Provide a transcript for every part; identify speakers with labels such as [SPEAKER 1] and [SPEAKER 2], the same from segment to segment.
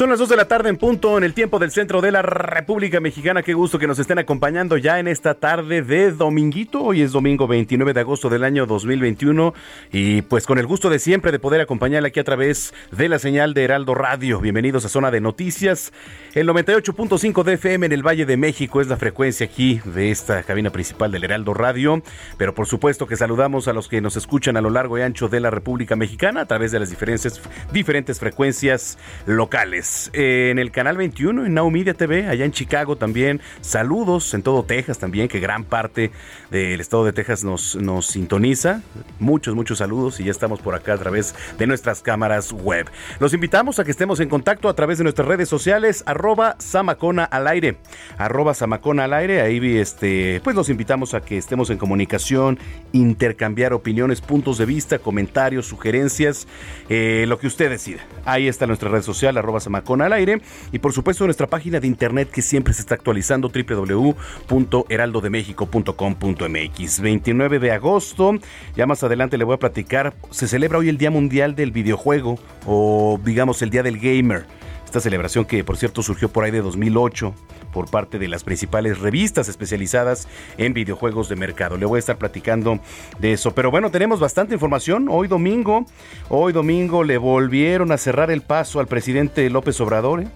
[SPEAKER 1] Son las 2 de la tarde en punto en el tiempo del centro de la República Mexicana. Qué gusto que nos estén acompañando ya en esta tarde de dominguito. Hoy es domingo 29 de agosto del año 2021 y pues con el gusto de siempre de poder acompañarle aquí a través de la señal de Heraldo Radio. Bienvenidos a Zona de Noticias. El 98.5 de FM en el Valle de México es la frecuencia aquí de esta cabina principal del Heraldo Radio. Pero por supuesto que saludamos a los que nos escuchan a lo largo y ancho de la República Mexicana a través de las diferentes, diferentes frecuencias locales. Eh, en el canal 21 en Now Media TV, allá en Chicago también. Saludos en todo Texas también, que gran parte del estado de Texas nos, nos sintoniza. Muchos, muchos saludos y ya estamos por acá a través de nuestras cámaras web. Los invitamos a que estemos en contacto a través de nuestras redes sociales, arroba Samacona al aire. Ahí este, pues los invitamos a que estemos en comunicación, intercambiar opiniones, puntos de vista, comentarios, sugerencias, eh, lo que usted decida. Ahí está nuestra red social, arroba Con al aire. Y por supuesto nuestra página de internet que siempre se está actualizando www.heraldodemexico.com.mx 29 de agosto. Ya más adelante le voy a platicar. Se celebra hoy el Día Mundial del Videojuego o digamos el Día del Gamer. Esta celebración que por cierto surgió por ahí de 2008 por parte de las principales revistas especializadas en videojuegos de mercado. Le voy a estar platicando de eso. Pero bueno, tenemos bastante información. Hoy domingo, hoy domingo le volvieron a cerrar el paso al presidente López Obrador. ¿eh?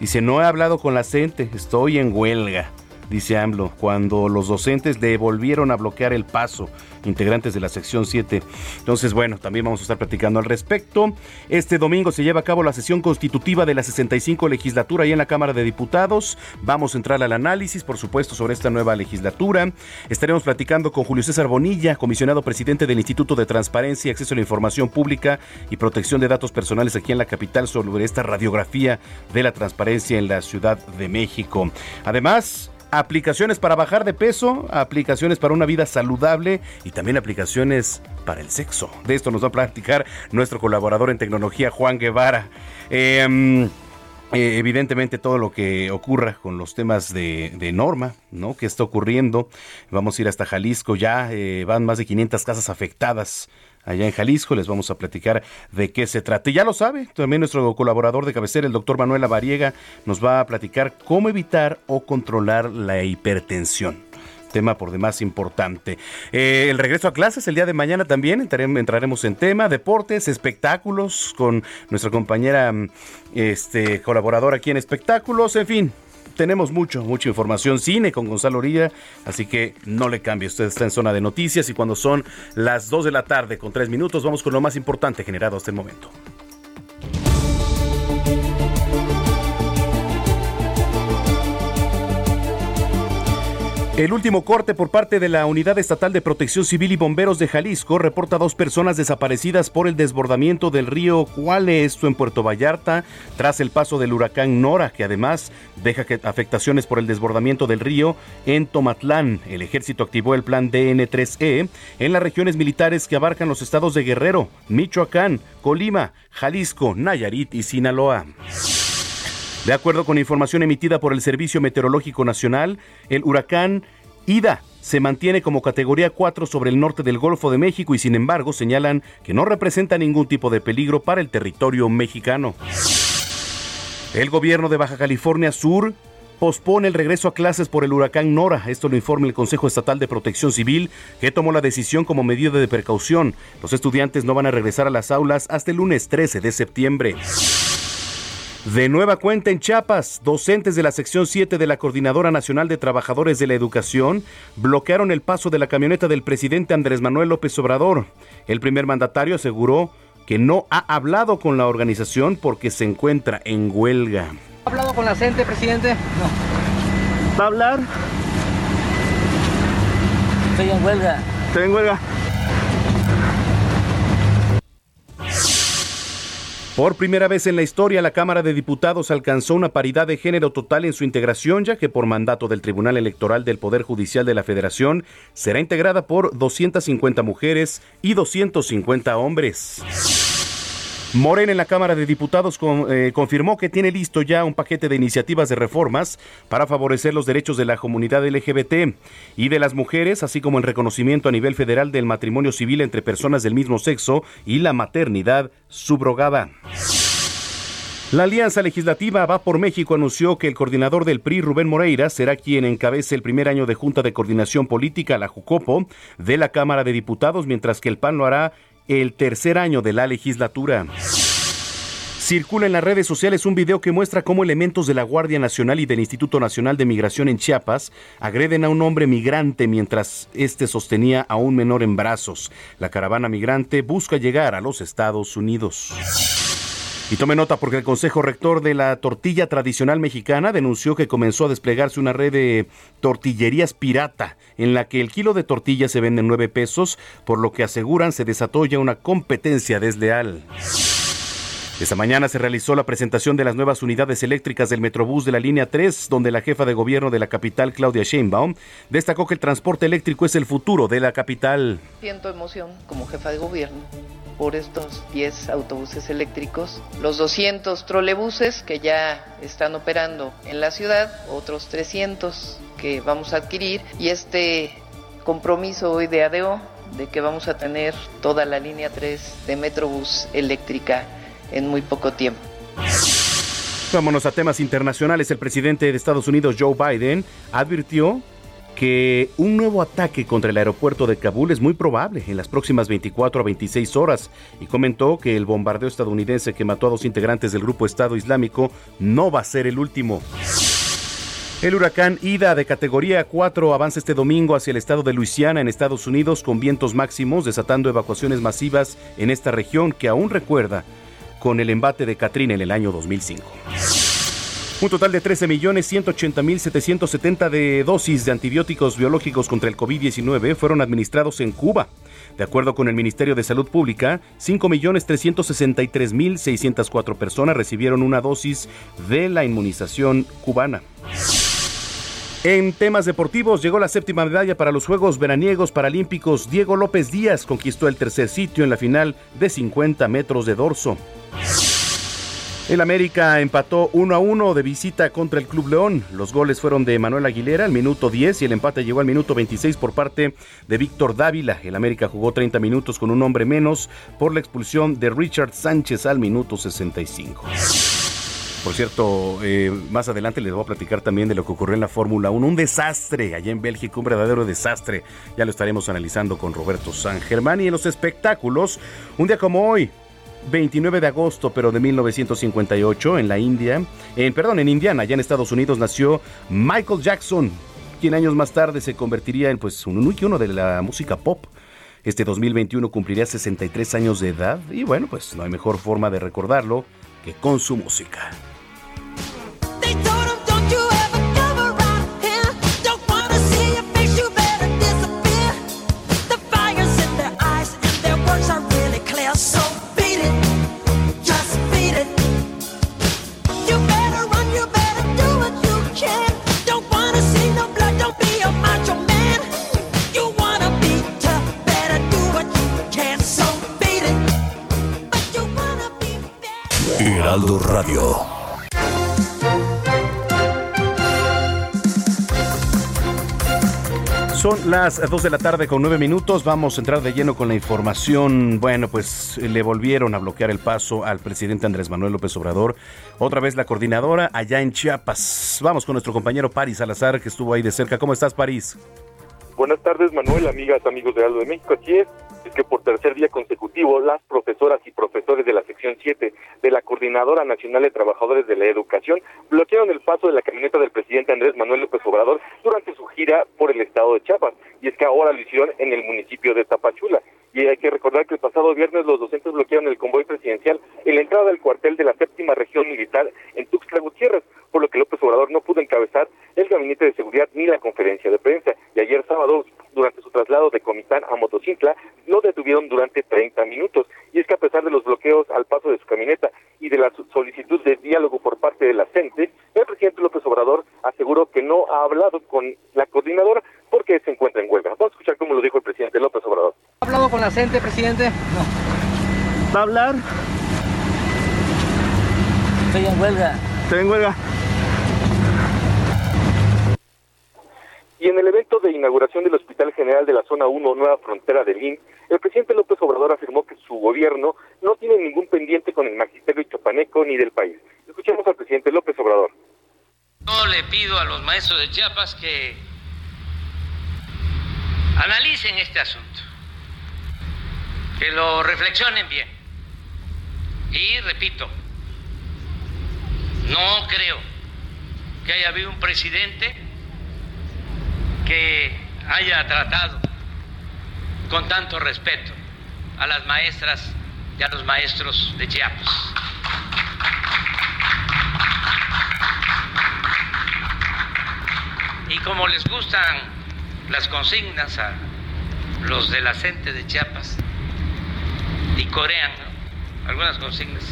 [SPEAKER 1] Dice, no he hablado con la gente, estoy en huelga dice AMLO, cuando los docentes devolvieron a bloquear el paso, integrantes de la sección 7. Entonces, bueno, también vamos a estar platicando al respecto. Este domingo se lleva a cabo la sesión constitutiva de la 65 legislatura ahí en la Cámara de Diputados. Vamos a entrar al análisis, por supuesto, sobre esta nueva legislatura. Estaremos platicando con Julio César Bonilla, comisionado presidente del Instituto de Transparencia, Acceso a la Información Pública y Protección de Datos Personales aquí en la capital sobre esta radiografía de la transparencia en la Ciudad de México. Además, aplicaciones para bajar de peso, aplicaciones para una vida saludable y también aplicaciones para el sexo. De esto nos va a platicar nuestro colaborador en tecnología, Juan Guevara. Em, eh, evidentemente todo lo que ocurra con los temas de, norma, ¿no? Que está ocurriendo. Vamos a ir hasta Jalisco, ya eh, van más de 500 casas afectadas allá en Jalisco. Les vamos a platicar de qué se trata. Y ya lo sabe, también nuestro colaborador de cabecera, el doctor Manuel Avariega, nos va a platicar cómo evitar o controlar la hipertensión tema por demás importante. Eh, el regreso a clases el día de mañana también entraremos en tema, deportes, espectáculos con nuestra compañera este, colaboradora aquí en espectáculos, en fin, tenemos mucho, mucha información. Cine con Gonzalo Orilla, así que no le cambie. Usted está en zona de noticias y cuando son las 2 de la tarde con 3 minutos, vamos con lo más importante generado hasta el momento. El último corte por parte de la Unidad Estatal de Protección Civil y Bomberos de Jalisco reporta dos personas desaparecidas por el desbordamiento del río Cuale, esto en Puerto Vallarta, tras el paso del huracán Nora, que además deja afectaciones por el desbordamiento del río en Tomatlán. El ejército activó el plan DN3E en las regiones militares que abarcan los estados de Guerrero, Michoacán, Colima, Jalisco, Nayarit y Sinaloa. De acuerdo con información emitida por el Servicio Meteorológico Nacional, el huracán Ida se mantiene como categoría 4 sobre el norte del Golfo de México y sin embargo señalan que no representa ningún tipo de peligro para el territorio mexicano. El gobierno de Baja California Sur pospone el regreso a clases por el huracán Nora. Esto lo informa el Consejo Estatal de Protección Civil, que tomó la decisión como medida de precaución. Los estudiantes no van a regresar a las aulas hasta el lunes 13 de septiembre. De nueva cuenta en Chiapas, docentes de la sección 7 de la Coordinadora Nacional de Trabajadores de la Educación bloquearon el paso de la camioneta del presidente Andrés Manuel López Obrador. El primer mandatario aseguró que no ha hablado con la organización porque se encuentra en huelga.
[SPEAKER 2] ¿Ha hablado con la gente, presidente? No.
[SPEAKER 3] ¿Va a hablar?
[SPEAKER 2] Estoy en huelga.
[SPEAKER 3] Estoy en huelga.
[SPEAKER 1] Por primera vez en la historia, la Cámara de Diputados alcanzó una paridad de género total en su integración, ya que por mandato del Tribunal Electoral del Poder Judicial de la Federación será integrada por 250 mujeres y 250 hombres. Morena en la Cámara de Diputados eh, confirmó que tiene listo ya un paquete de iniciativas de reformas para favorecer los derechos de la comunidad LGBT y de las mujeres, así como el reconocimiento a nivel federal del matrimonio civil entre personas del mismo sexo y la maternidad subrogada. La Alianza Legislativa Va por México anunció que el coordinador del PRI, Rubén Moreira, será quien encabece el primer año de Junta de Coordinación Política, la JUCOPO, de la Cámara de Diputados, mientras que el PAN lo hará el tercer año de la legislatura. Circula en las redes sociales un video que muestra cómo elementos de la Guardia Nacional y del Instituto Nacional de Migración en Chiapas agreden a un hombre migrante mientras este sostenía a un menor en brazos. La caravana migrante busca llegar a los Estados Unidos. Y tome nota porque el Consejo Rector de la Tortilla Tradicional Mexicana denunció que comenzó a desplegarse una red de tortillerías pirata en la que el kilo de tortilla se vende en 9 pesos, por lo que aseguran se desató ya una competencia desleal. Esta mañana se realizó la presentación de las nuevas unidades eléctricas del Metrobús de la línea 3, donde la jefa de gobierno de la capital, Claudia Sheinbaum, destacó que el transporte eléctrico es el futuro de la capital.
[SPEAKER 4] Siento emoción como jefa de gobierno por estos 10 autobuses eléctricos, los 200 trolebuses que ya están operando en la ciudad, otros 300 que vamos a adquirir y este compromiso hoy de ADO de que vamos a tener toda la línea 3 de Metrobús eléctrica en muy poco tiempo.
[SPEAKER 1] Vámonos a temas internacionales. El presidente de Estados Unidos, Joe Biden, advirtió que un nuevo ataque contra el aeropuerto de Kabul es muy probable en las próximas 24 a 26 horas y comentó que el bombardeo estadounidense que mató a dos integrantes del grupo Estado Islámico no va a ser el último. El huracán Ida de categoría 4 avanza este domingo hacia el estado de Luisiana en Estados Unidos con vientos máximos desatando evacuaciones masivas en esta región que aún recuerda con el embate de Katrina en el año 2005. Un total de 13.180.770 de dosis de antibióticos biológicos contra el COVID-19 fueron administrados en Cuba. De acuerdo con el Ministerio de Salud Pública, 5.363.604 personas recibieron una dosis de la inmunización cubana. En temas deportivos llegó la séptima medalla para los Juegos Veraniegos Paralímpicos. Diego López Díaz conquistó el tercer sitio en la final de 50 metros de dorso. El América empató 1 a 1 de visita contra el Club León. Los goles fueron de Manuel Aguilera al minuto 10 y el empate llegó al minuto 26 por parte de Víctor Dávila. El América jugó 30 minutos con un hombre menos por la expulsión de Richard Sánchez al minuto 65. Por cierto, eh, más adelante les voy a platicar también de lo que ocurrió en la Fórmula 1. Un desastre allá en Bélgica, un verdadero desastre. Ya lo estaremos analizando con Roberto San Germán. Y en los espectáculos, un día como hoy, 29 de agosto, pero de 1958, en la India, en, perdón, en Indiana, ya en Estados Unidos, nació Michael Jackson, quien años más tarde se convertiría en pues, un uno de la música pop. Este 2021 cumpliría 63 años de edad y bueno, pues no hay mejor forma de recordarlo que con su música.
[SPEAKER 5] Radio.
[SPEAKER 1] Son las 2 de la tarde con 9 minutos. Vamos a entrar de lleno con la información. Bueno, pues le volvieron a bloquear el paso al presidente Andrés Manuel López Obrador. Otra vez la coordinadora allá en Chiapas. Vamos con nuestro compañero París Salazar, que estuvo ahí de cerca. ¿Cómo estás, París?
[SPEAKER 3] Buenas tardes, Manuel, amigas, amigos de Aldo de México. Así es, que por tercer día consecutivo, las profesoras y profesores de la sección 7 de la Coordinadora Nacional de Trabajadores de la Educación bloquearon el paso de la camioneta del presidente Andrés Manuel López Obrador durante su gira por el estado de Chiapas. Y es que ahora lo hicieron en el municipio de Tapachula. Y hay que recordar que el pasado viernes los docentes bloquearon el convoy presidencial en la entrada del cuartel de la séptima región militar en Tuxtla Gutiérrez, por lo que López Obrador no pudo encabezar el gabinete de seguridad ni la conferencia de prensa. Y ayer sábado, durante su traslado de Comitán a Motocicla, lo detuvieron durante 30 minutos. Y es que a pesar de los bloqueos al paso de su camioneta y de la solicitud de diálogo por parte de la CENTE, el presidente López Obrador aseguró que no ha hablado con la coordinadora porque se encuentra en huelga. Vamos a escuchar cómo lo dijo el presidente López Obrador.
[SPEAKER 2] ¿Ha hablado con la CENTE, presidente?
[SPEAKER 6] No. ¿Va a hablar?
[SPEAKER 7] Estoy en huelga.
[SPEAKER 6] ¿Estoy en huelga?
[SPEAKER 3] Y en el evento de inauguración del Hospital General de la Zona 1, Nueva Frontera de Lin, el presidente López Obrador afirmó que su gobierno no tiene ningún pendiente con el magisterio chapaneco ni del país. Escuchemos al presidente López Obrador.
[SPEAKER 7] Yo le pido a los maestros de Chiapas que analicen este asunto, que lo reflexionen bien. Y repito, no creo que haya habido un presidente que haya tratado con tanto respeto a las maestras y a los maestros de Chiapas. Y como les gustan las consignas a los de la gente de Chiapas y corean ¿no? algunas consignas,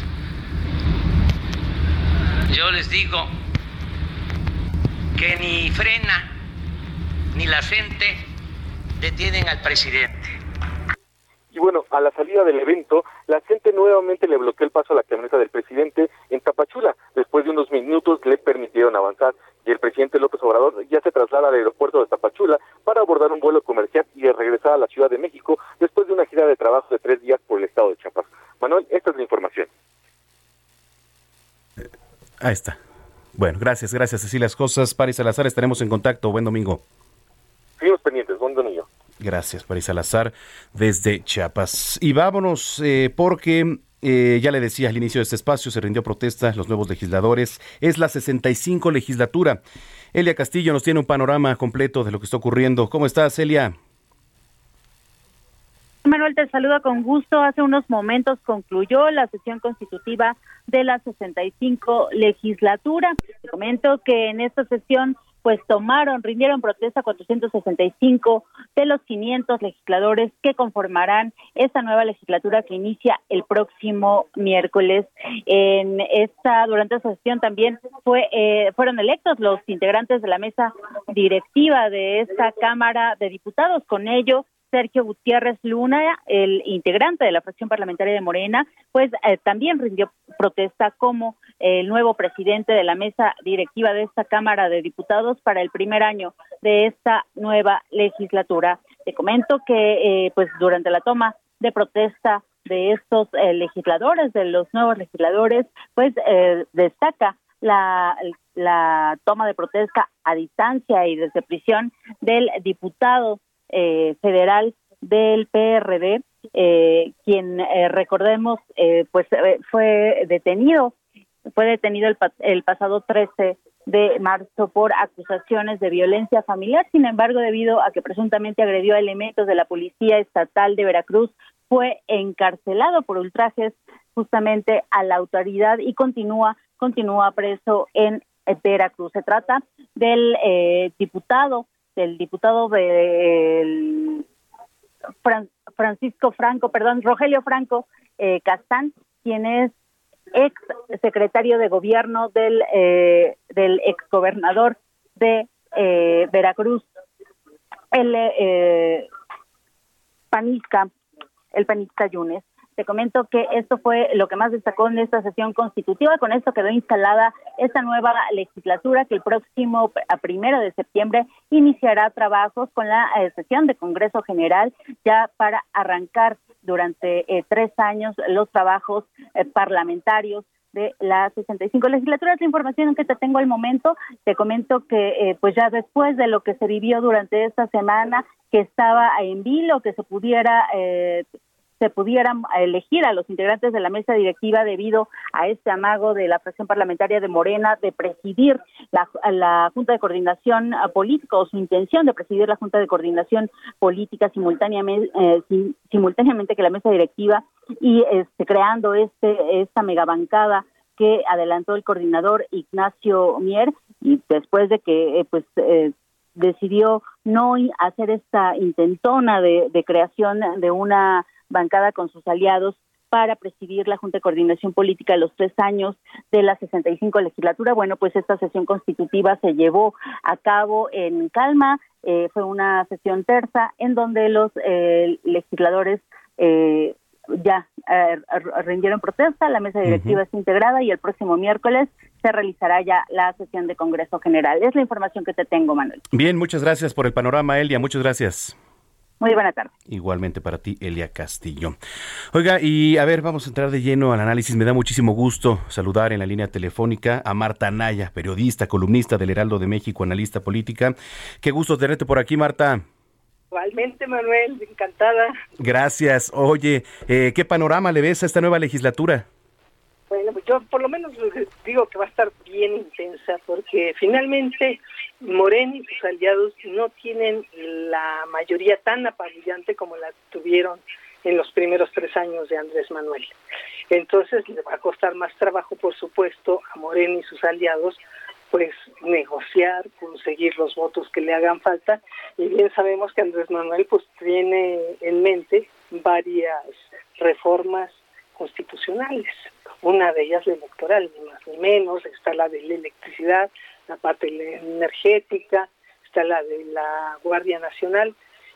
[SPEAKER 7] yo les digo que ni frena ni la gente detienen al presidente.
[SPEAKER 3] Y bueno, a la salida del evento, la gente nuevamente le bloqueó el paso a la camioneta del presidente en Tapachula. Después de unos minutos le permitieron avanzar y el presidente López Obrador ya se traslada al aeropuerto de Tapachula para abordar un vuelo comercial y regresar a la Ciudad de México después de una gira de trabajo de tres días por el estado de Chiapas. Manuel, esta es la información.
[SPEAKER 1] Ahí está. Bueno, gracias, gracias. Así las cosas. Paris Salazar, estaremos en contacto. Buen domingo.
[SPEAKER 3] Seguimos pendientes. Buen domingo.
[SPEAKER 1] Gracias, Paris Salazar, desde Chiapas. Y vámonos, eh, porque eh, ya le decía al inicio de este espacio, se rindió protesta los nuevos legisladores. Es la 65 legislatura. Elia Castillo nos tiene un panorama completo de lo que está ocurriendo. ¿Cómo estás, Elia?
[SPEAKER 8] Manuel, te saluda con gusto. Hace unos momentos concluyó la sesión constitutiva de la 65 legislatura. Te comento que en esta sesión pues tomaron, rindieron protesta 465 de los 500 legisladores que conformarán esta nueva legislatura que inicia el próximo miércoles. En esta, durante esta sesión también fue, eh, fueron electos los integrantes de la mesa directiva de esta Cámara de Diputados. Con ello, Sergio Gutiérrez Luna, el integrante de la fracción parlamentaria de Morena, pues eh, también rindió protesta como el nuevo presidente de la mesa directiva de esta Cámara de Diputados para el primer año de esta nueva legislatura. Te comento que eh, pues durante la toma de protesta de estos eh, legisladores, de los nuevos legisladores, pues destaca la, la toma de protesta a distancia y desde prisión del diputado eh, federal del PRD, eh, quien eh, recordemos pues fue detenido, fue detenido el, el pasado 13 de marzo por acusaciones de violencia familiar. Sin embargo, debido a que presuntamente agredió a elementos de la Policía Estatal de Veracruz, fue encarcelado por ultrajes justamente a la autoridad y continúa continúa preso en Veracruz. Se trata del diputado el diputado de Francisco Franco, perdón, Rogelio Franco eh, Castán, quien es ex secretario de gobierno del, eh, del ex gobernador de eh, Veracruz, el eh, panista, el panista Yunes. Te comento que esto fue lo que más destacó en esta sesión constitutiva. Con esto quedó instalada esta nueva legislatura que el próximo primero de septiembre iniciará trabajos con la eh, sesión de Congreso General ya para arrancar durante eh, tres años los trabajos eh, parlamentarios de la 65 legislatura. La información que te tengo al momento. Te comento que, eh, pues ya después de lo que se vivió durante esta semana, que estaba en vilo, que se pudiera eh, se pudieran elegir a los integrantes de la mesa directiva debido a este amago de la fracción parlamentaria de Morena de presidir la, Junta de Coordinación Política o su intención de presidir la Junta de Coordinación Política simultáneamente, eh, simultáneamente que la mesa directiva y este, creando este esta megabancada que adelantó el coordinador Ignacio Mier y después de que eh, pues eh, decidió no hacer esta intentona de creación de una bancada con sus aliados para presidir la Junta de Coordinación Política de los tres años de la 65 legislatura. Bueno, pues esta sesión constitutiva se llevó a cabo en calma, eh, fue una sesión terza en donde los eh, legisladores eh, ya rindieron protesta, la mesa directiva es integrada y el próximo miércoles se realizará ya la sesión de Congreso General. Es la información que te tengo, Manuel.
[SPEAKER 1] Bien, muchas gracias por el panorama, Elia, muchas gracias.
[SPEAKER 8] Muy buena tarde.
[SPEAKER 1] Igualmente para ti, Elia Castillo. Oiga, y a ver, vamos a entrar de lleno al análisis. Me da muchísimo gusto saludar en la línea telefónica a Marta Naya, periodista, columnista del Heraldo de México, analista política. Qué gusto tenerte por aquí, Marta.
[SPEAKER 9] Igualmente, Manuel, encantada.
[SPEAKER 1] Gracias. Oye, eh, ¿qué panorama le ves a esta nueva legislatura?
[SPEAKER 9] Bueno, pues yo por lo menos digo que va a estar bien intensa porque finalmente Morena y sus aliados no tienen la mayoría tan apabullante como la tuvieron en los primeros tres años de Andrés Manuel. Entonces le va a costar más trabajo, por supuesto, a Morena y sus aliados, pues negociar, conseguir los votos que le hagan falta. Y bien sabemos que Andrés Manuel pues tiene en mente varias reformas constitucionales una de ellas la electoral, ni más ni menos, está la de la electricidad, la parte energética, está la de la Guardia Nacional.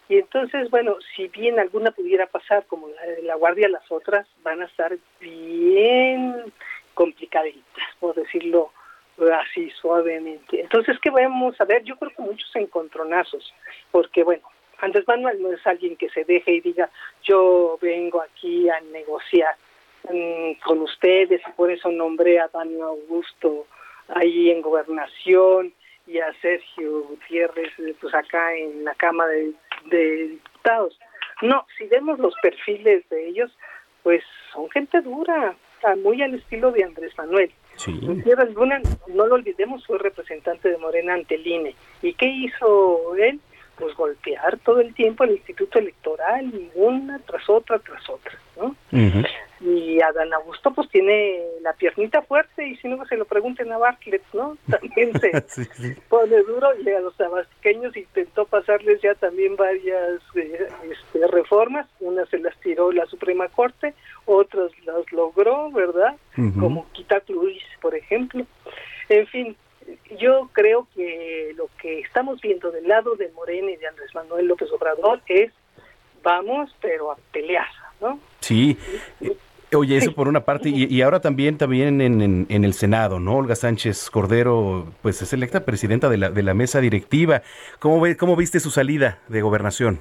[SPEAKER 9] Y entonces, bueno, si bien alguna pudiera pasar como la de la Guardia, las otras van a estar bien complicaditas, por decirlo así suavemente. Entonces, ¿qué vamos a ver? Yo creo que muchos encontronazos, porque bueno, Andrés Manuel no es alguien que se deje y diga, yo vengo aquí a negociar con ustedes y por eso nombré a Daniel Augusto ahí en gobernación y a Sergio Gutiérrez pues acá en la Cámara de, Diputados. No, si vemos los perfiles de ellos, pues son gente dura, muy al estilo de Andrés Manuel. Sí. Luna, no lo olvidemos, fue representante de Morena ante el INE. ¿Y qué hizo él? Pues golpear todo el tiempo el Instituto Electoral, una tras otra, tras otra, ¿no? y Adán Augusto pues tiene la piernita fuerte y si no se lo pregunten a Bartlett, ¿no? También se pone duro y a los tabasqueños intentó pasarles ya también varias eh, este, reformas, unas se las tiró la Suprema Corte, otras las logró, ¿verdad? Como Quita Luis, por ejemplo. En fin, yo creo que lo que estamos viendo del lado de Morena y de Andrés Manuel López Obrador es vamos, pero a pelear, ¿no?
[SPEAKER 1] Sí. Oye, eso por una parte, y, ahora también también en, en, el Senado, ¿no? Olga Sánchez Cordero, pues es electa presidenta de la, de la mesa directiva. ¿Cómo, ve, ¿Cómo viste su salida de gobernación?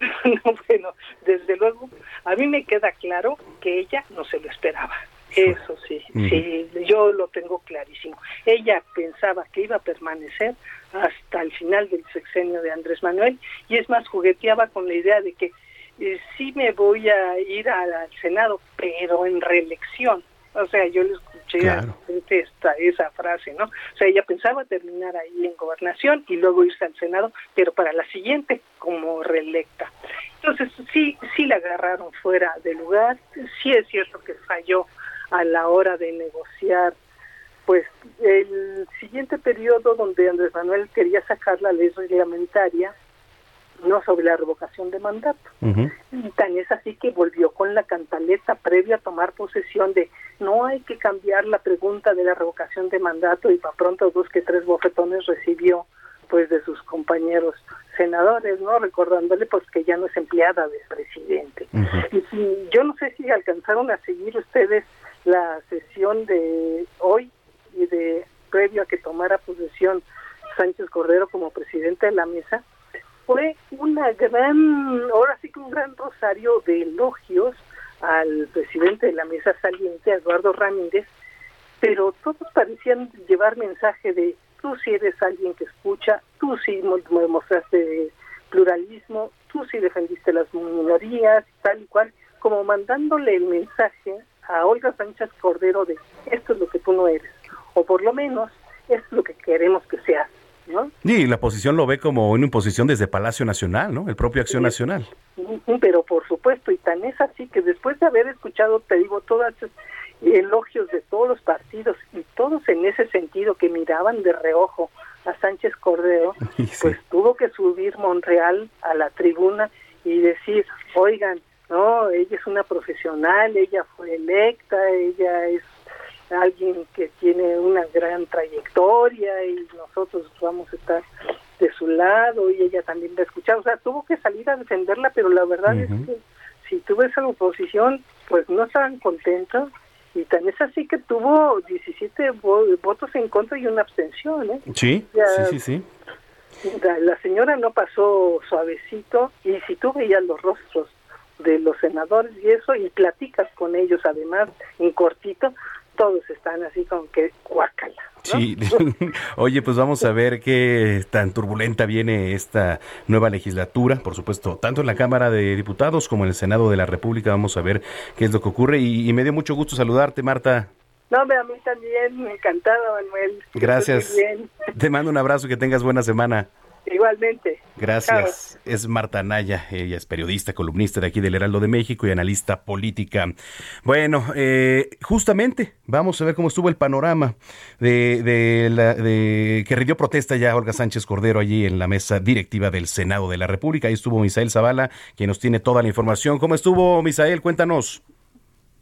[SPEAKER 9] No, bueno, desde luego, a mí me queda claro que ella no se lo esperaba. Eso sí, sí, yo lo tengo clarísimo. Ella pensaba que iba a permanecer hasta el final del sexenio de Andrés Manuel y es más, jugueteaba con la idea de que eh, sí me voy a ir al, Senado, pero en reelección. O sea, yo le escuché a esta, esa frase, ¿no? O sea, ella pensaba terminar ahí en gobernación y luego irse al Senado, pero para la siguiente como reelecta. Entonces, sí, sí la agarraron fuera de lugar. Sí es cierto que falló a la hora de negociar pues el siguiente periodo donde Andrés Manuel quería sacar la ley reglamentaria no sobre la revocación de mandato. Y tan es así que volvió con la cantaleta previa a tomar posesión de no hay que cambiar la pregunta de la revocación de mandato y para pronto dos que tres bofetones recibió pues de sus compañeros senadores, ¿no? Recordándole pues que ya no es empleada del presidente. Y yo no sé si alcanzaron a seguir ustedes la sesión de hoy y de previo a que tomara posesión Sánchez Cordero como presidente de la mesa, fue una gran, ahora sí que un gran rosario de elogios al presidente de la mesa saliente, Eduardo Ramírez, pero todos parecían llevar mensaje de tú sí eres alguien que escucha, tú sí demostraste pluralismo, tú sí defendiste las minorías, tal y cual, como mandándole el mensaje a Olga Sánchez Cordero de esto es lo que tú no eres, o por lo menos es lo que queremos que seas. ¿no?
[SPEAKER 1] Y la oposición lo ve como una imposición desde Palacio Nacional, ¿no? El propio Acción Nacional.
[SPEAKER 9] Pero por supuesto, y tan es así que después de haber escuchado, te digo, todos elogios de todos los partidos y todos en ese sentido que miraban de reojo a Sánchez Cordero, pues tuvo que subir Monreal a la tribuna y decir, oigan, no, ella es una profesional, ella fue electa, ella es alguien que tiene una gran trayectoria y nosotros vamos a estar de su lado y ella también va a escuchar. O sea, tuvo que salir a defenderla, pero la verdad es que si tuvo esa oposición, pues no estaban contentos y tan es así que tuvo 17 votos en contra y una abstención. ¿eh?
[SPEAKER 1] Sí, sí, sí, sí.
[SPEAKER 9] La, señora no pasó suavecito y si tú veías los rostros de los senadores y eso y platicas con ellos además en cortito, todos están así como que guácala.
[SPEAKER 1] Sí, oye, pues vamos a ver qué tan turbulenta viene esta nueva legislatura, por supuesto, tanto en la Cámara de Diputados como en el Senado de la República, vamos a ver qué es lo que ocurre y, me dio mucho gusto saludarte, Marta.
[SPEAKER 9] No, a mí también, encantada, Manuel.
[SPEAKER 1] Gracias. Te mando un abrazo y que tengas buena semana.
[SPEAKER 9] Igualmente.
[SPEAKER 1] Gracias. Es Marta Naya, ella es periodista, columnista de aquí del Heraldo de México y analista política. Bueno, eh, justamente vamos a ver cómo estuvo el panorama de, de, la, de que rindió protesta ya Olga Sánchez Cordero allí en la mesa directiva del Senado de la República. Ahí estuvo Misael Zavala, quien nos tiene toda la información. ¿Cómo estuvo, Misael? Cuéntanos.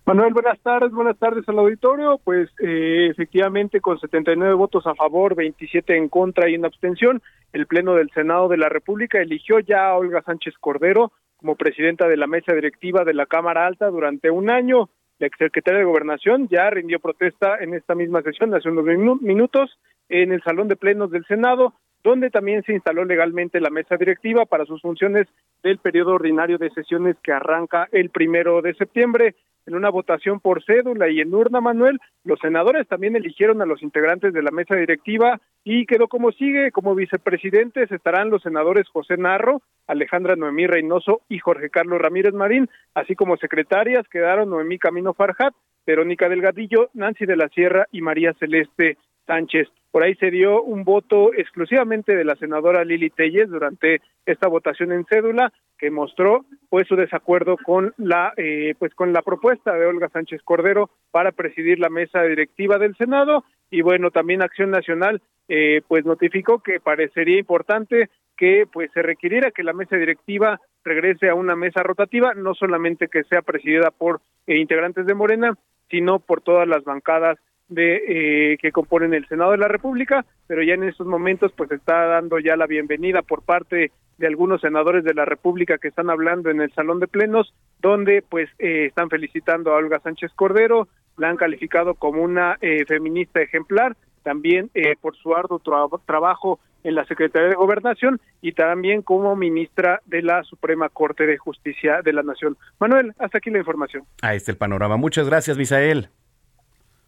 [SPEAKER 10] Manuel, buenas tardes, buenas tardes al auditorio. Pues eh, efectivamente con 79 votos a favor, 27 en contra y una abstención, el Pleno del Senado de la República eligió ya a Olga Sánchez Cordero como presidenta de la mesa directiva de la Cámara Alta durante un año. La exsecretaria de Gobernación ya rindió protesta en esta misma sesión hace unos minutos en el Salón de Plenos del Senado, donde también se instaló legalmente la mesa directiva para sus funciones del periodo ordinario de sesiones que arranca el primero de septiembre en una votación por cédula y en urna, Manuel, los senadores también eligieron a los integrantes de la mesa directiva y quedó como sigue, como vicepresidentes estarán los senadores José Narro, Alejandra Noemí Reynoso y Jorge Carlos Ramírez Marín, así como secretarias quedaron Noemí Camino Farjat, Verónica Delgadillo, Nancy de la Sierra y María Celeste Sánchez. Por ahí se dio un voto exclusivamente de la senadora Lili Telles durante esta votación en cédula que mostró pues su desacuerdo con la eh, pues con la propuesta de Olga Sánchez Cordero para presidir la mesa directiva del Senado y bueno también Acción Nacional eh, pues notificó que parecería importante que pues se requiriera que la mesa directiva regrese a una mesa rotativa no solamente que sea presidida por eh, integrantes de Morena sino por todas las bancadas de eh, que componen el Senado de la República, pero ya en estos momentos pues está dando ya la bienvenida por parte de algunos senadores de la República que están hablando en el Salón de Plenos, donde pues eh, están felicitando a Olga Sánchez Cordero, la han calificado como una eh, feminista ejemplar, también por su arduo trabajo en la Secretaría de Gobernación y también como ministra de la Suprema Corte de Justicia de la Nación. Manuel, hasta aquí la información.
[SPEAKER 1] Ahí está el panorama. Muchas gracias, Misael.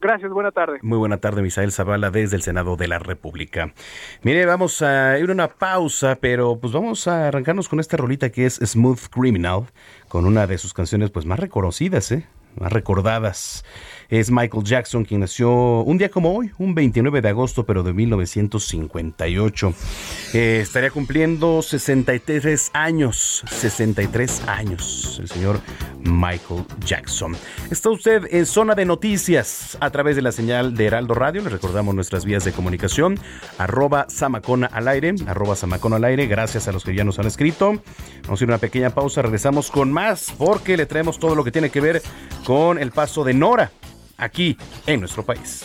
[SPEAKER 10] Gracias, buena tarde.
[SPEAKER 1] Muy buena tarde, Misael Zavala, desde el Senado de la República. Mire, vamos a ir a una pausa, pero pues vamos a arrancarnos con esta rolita que es Smooth Criminal, con una de sus canciones pues más reconocidas, ¿eh? más recordadas. Es Michael Jackson quien nació un día como hoy, un 29 de agosto, pero de 1958. Eh, estaría cumpliendo 63 años, 63 años, el señor Michael Jackson. Está usted en zona de noticias a través de la señal de Heraldo Radio. Le recordamos nuestras vías de comunicación, arroba Samacona al aire, arroba Samacona al aire. Gracias a los que ya nos han escrito. Vamos a ir a una pequeña pausa, regresamos con más porque le traemos todo lo que tiene que ver con el paso de Nora aquí en nuestro país.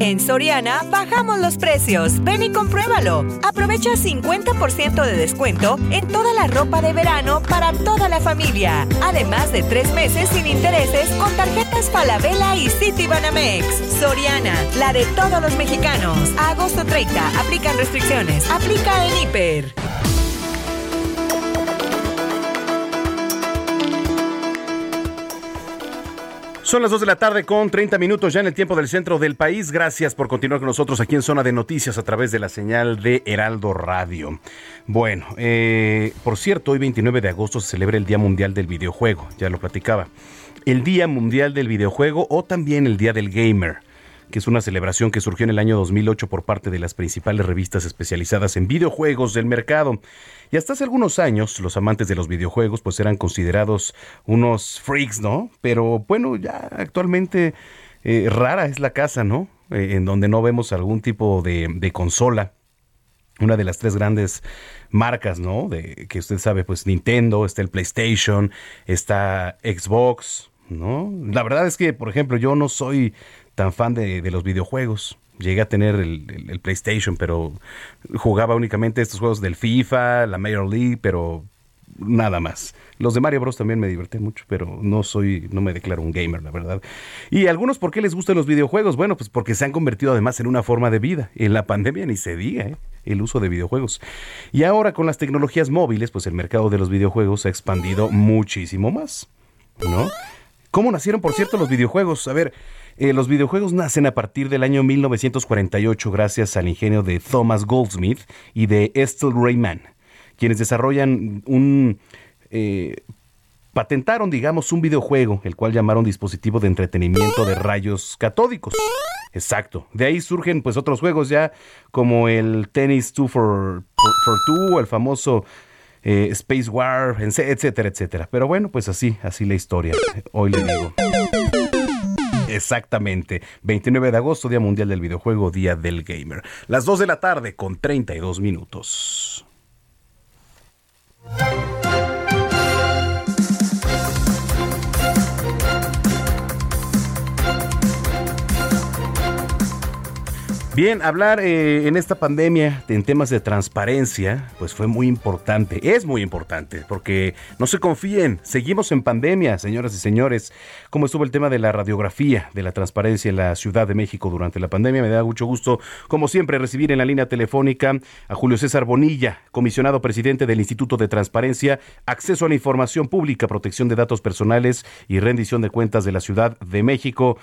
[SPEAKER 11] En Soriana bajamos los precios. Ven y compruébalo. Aprovecha 50% de descuento en toda la ropa de verano para toda la familia. Además de tres meses sin intereses con tarjetas Falabella y Citibanamex. Soriana, la de todos los mexicanos. A agosto 30, aplican restricciones. Aplica en Hiper.
[SPEAKER 1] Son las 2 de la tarde con 30 minutos ya en el tiempo del centro del país. Gracias por continuar con nosotros aquí en Zona de Noticias a través de la señal de Heraldo Radio. Bueno, eh, por cierto, hoy 29 de agosto se celebra el Día Mundial del Videojuego, ya lo platicaba. El Día Mundial del Videojuego o también el Día del Gamer que es una celebración que surgió en el año 2008 por parte de las principales revistas especializadas en videojuegos del mercado. Y hasta hace algunos años, los amantes de los videojuegos pues eran considerados unos freaks, ¿no? Pero bueno, ya actualmente eh, rara es la casa, ¿no? Eh, en donde no vemos algún tipo de, consola una de las tres grandes marcas, ¿no? De que usted sabe, pues Nintendo, está el PlayStation, está Xbox, ¿no? La verdad es que, por ejemplo, yo no soy tan fan de, los videojuegos. Llegué a tener el, PlayStation, pero jugaba únicamente estos juegos del FIFA, la Major League, pero nada más. Los de Mario Bros también me divertían mucho, pero no soy, no me declaro un gamer, la verdad. Y algunos, ¿por qué les gustan los videojuegos? Bueno, pues porque se han convertido además en una forma de vida. En la pandemia ni se diga, ¿eh? el uso de videojuegos. Y ahora con las tecnologías móviles, pues el mercado de los videojuegos se ha expandido muchísimo más, ¿no? ¿Cómo nacieron, por cierto, los videojuegos? A ver, eh, los videojuegos nacen a partir del año 1948 gracias al ingenio de Thomas Goldsmith y de Estelle Rayman, quienes desarrollan un... Eh, patentaron, digamos, un videojuego, el cual llamaron dispositivo de entretenimiento de rayos catódicos. Exacto. De ahí surgen pues otros juegos ya como el Tennis 2 for, for, 2 el famoso eh, Space War, etcétera, etcétera. Pero bueno, pues así, así la historia. Hoy le digo. Exactamente. 29 de agosto, Día Mundial del Videojuego, Día del Gamer. Las 2 de la tarde con 32 minutos. Bien, hablar eh, en esta pandemia en temas de transparencia, pues fue muy importante, es muy importante, porque no se confíen, seguimos en pandemia, señoras y señores. ¿Cómo estuvo el tema de la radiografía, de la transparencia en la Ciudad de México durante la pandemia? Me da mucho gusto, como siempre, recibir en la línea telefónica a Julio César Bonilla, comisionado presidente del Instituto de Transparencia, Acceso a la Información Pública, Protección de Datos Personales y Rendición de Cuentas de la Ciudad de México.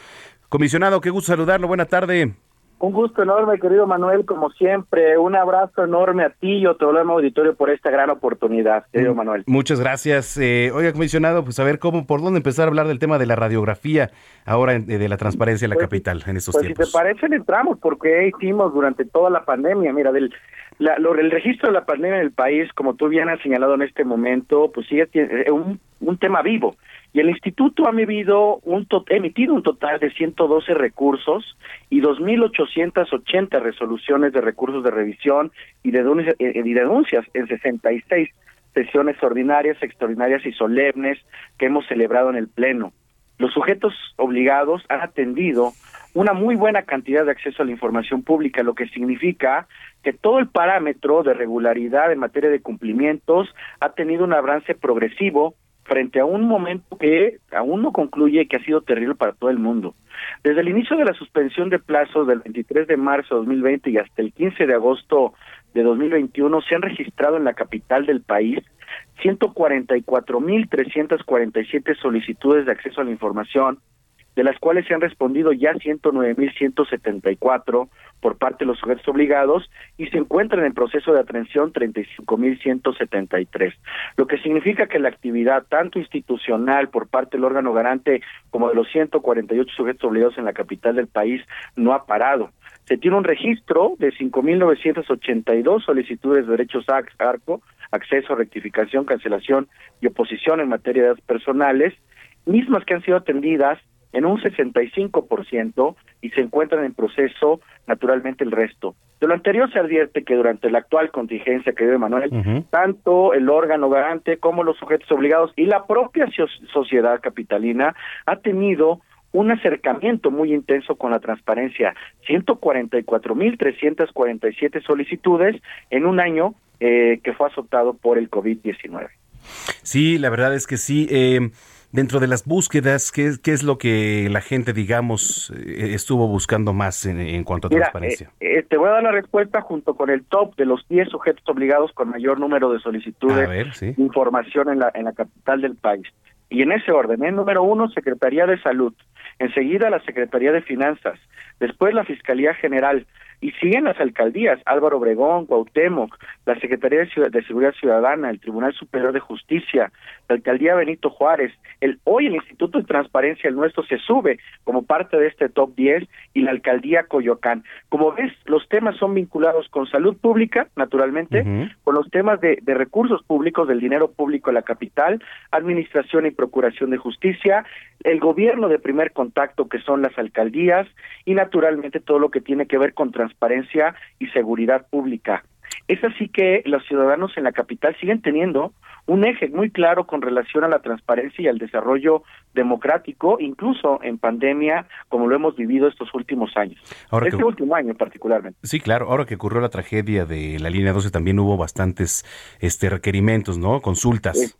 [SPEAKER 1] Comisionado, qué gusto saludarlo, buena tarde.
[SPEAKER 12] Un gusto enorme, querido Manuel, como siempre. Un abrazo enorme a ti y a todo el auditorio por esta gran oportunidad, querido mm, Manuel.
[SPEAKER 1] Muchas gracias. Eh, oiga, comisionado, pues a ver cómo, por dónde empezar a hablar del tema de la radiografía ahora de la transparencia en la pues, capital en estos
[SPEAKER 12] pues
[SPEAKER 1] tiempos.
[SPEAKER 12] Si te parece, entramos, porque hicimos durante toda la pandemia. Mira, del el registro de la pandemia en el país, como tú bien has señalado en este momento, pues eh, un, un tema vivo. Y el instituto ha emitido un, total de 112 recursos y 2.880 resoluciones de recursos de revisión y denuncias, eh, y denuncias en 66 sesiones ordinarias, extraordinarias y solemnes que hemos celebrado en el Pleno. Los sujetos obligados han atendido una muy buena cantidad de acceso a la información pública, lo que significa que todo el parámetro de regularidad en materia de cumplimientos ha tenido un avance progresivo frente a un momento que aún no concluye que ha sido terrible para todo el mundo. Desde el inicio de la suspensión de plazos del 23 de marzo de 2020 y hasta el 15 de agosto de 2021 se han registrado en la capital del país 144.347 solicitudes de acceso a la información, de las cuales se han respondido ya 109.174 por parte de los sujetos obligados y se encuentran en proceso de atención 35.173, lo que significa que la actividad tanto institucional por parte del órgano garante como de los 148 sujetos obligados en la capital del país no ha parado. Se tiene un registro de 5.982 solicitudes de derechos ARCO acceso, rectificación, cancelación y oposición en materia de personales, mismas que han sido atendidas en un 65% y se encuentran en proceso naturalmente el resto. De lo anterior se advierte que durante la actual contingencia que vive Manuel, tanto el órgano garante como los sujetos obligados y la propia sociedad capitalina ha tenido un acercamiento muy intenso con la transparencia. 144.347 solicitudes en un año eh, que fue azotado por el COVID-19.
[SPEAKER 1] Sí, la verdad es que sí. Eh, dentro de las búsquedas, ¿qué, ¿qué, es lo que la gente, digamos, eh, estuvo buscando más en, cuanto a transparencia?
[SPEAKER 12] Eh, te voy a dar la respuesta junto con el top de los 10 sujetos obligados con mayor número de solicitudes de información en la, en la capital del país. Y en ese orden, en número uno, Secretaría de Salud, enseguida la Secretaría de Finanzas, después la Fiscalía General, y siguen las alcaldías, Álvaro Obregón, Cuauhtémoc, la Secretaría de, Seguridad Ciudadana, el Tribunal Superior de Justicia, la Alcaldía Benito Juárez, el hoy el Instituto de Transparencia, el nuestro, se sube como parte de este top 10 y la Alcaldía Coyoacán. Como ves, los temas son vinculados con salud pública, naturalmente, con los temas de, de recursos públicos, del dinero público en la capital, administración y procuración de justicia, el gobierno de primer contacto que son las alcaldías y naturalmente todo lo que tiene que ver con transparencia y seguridad pública. Es así que los ciudadanos en la capital siguen teniendo un eje muy claro con relación a la transparencia y al desarrollo democrático, incluso en pandemia, como lo hemos vivido estos últimos años. este último año particularmente.
[SPEAKER 1] Sí, claro. Ahora que ocurrió la tragedia de la línea 12 también hubo bastantes este requerimientos, ¿no? Consultas.
[SPEAKER 12] Sí,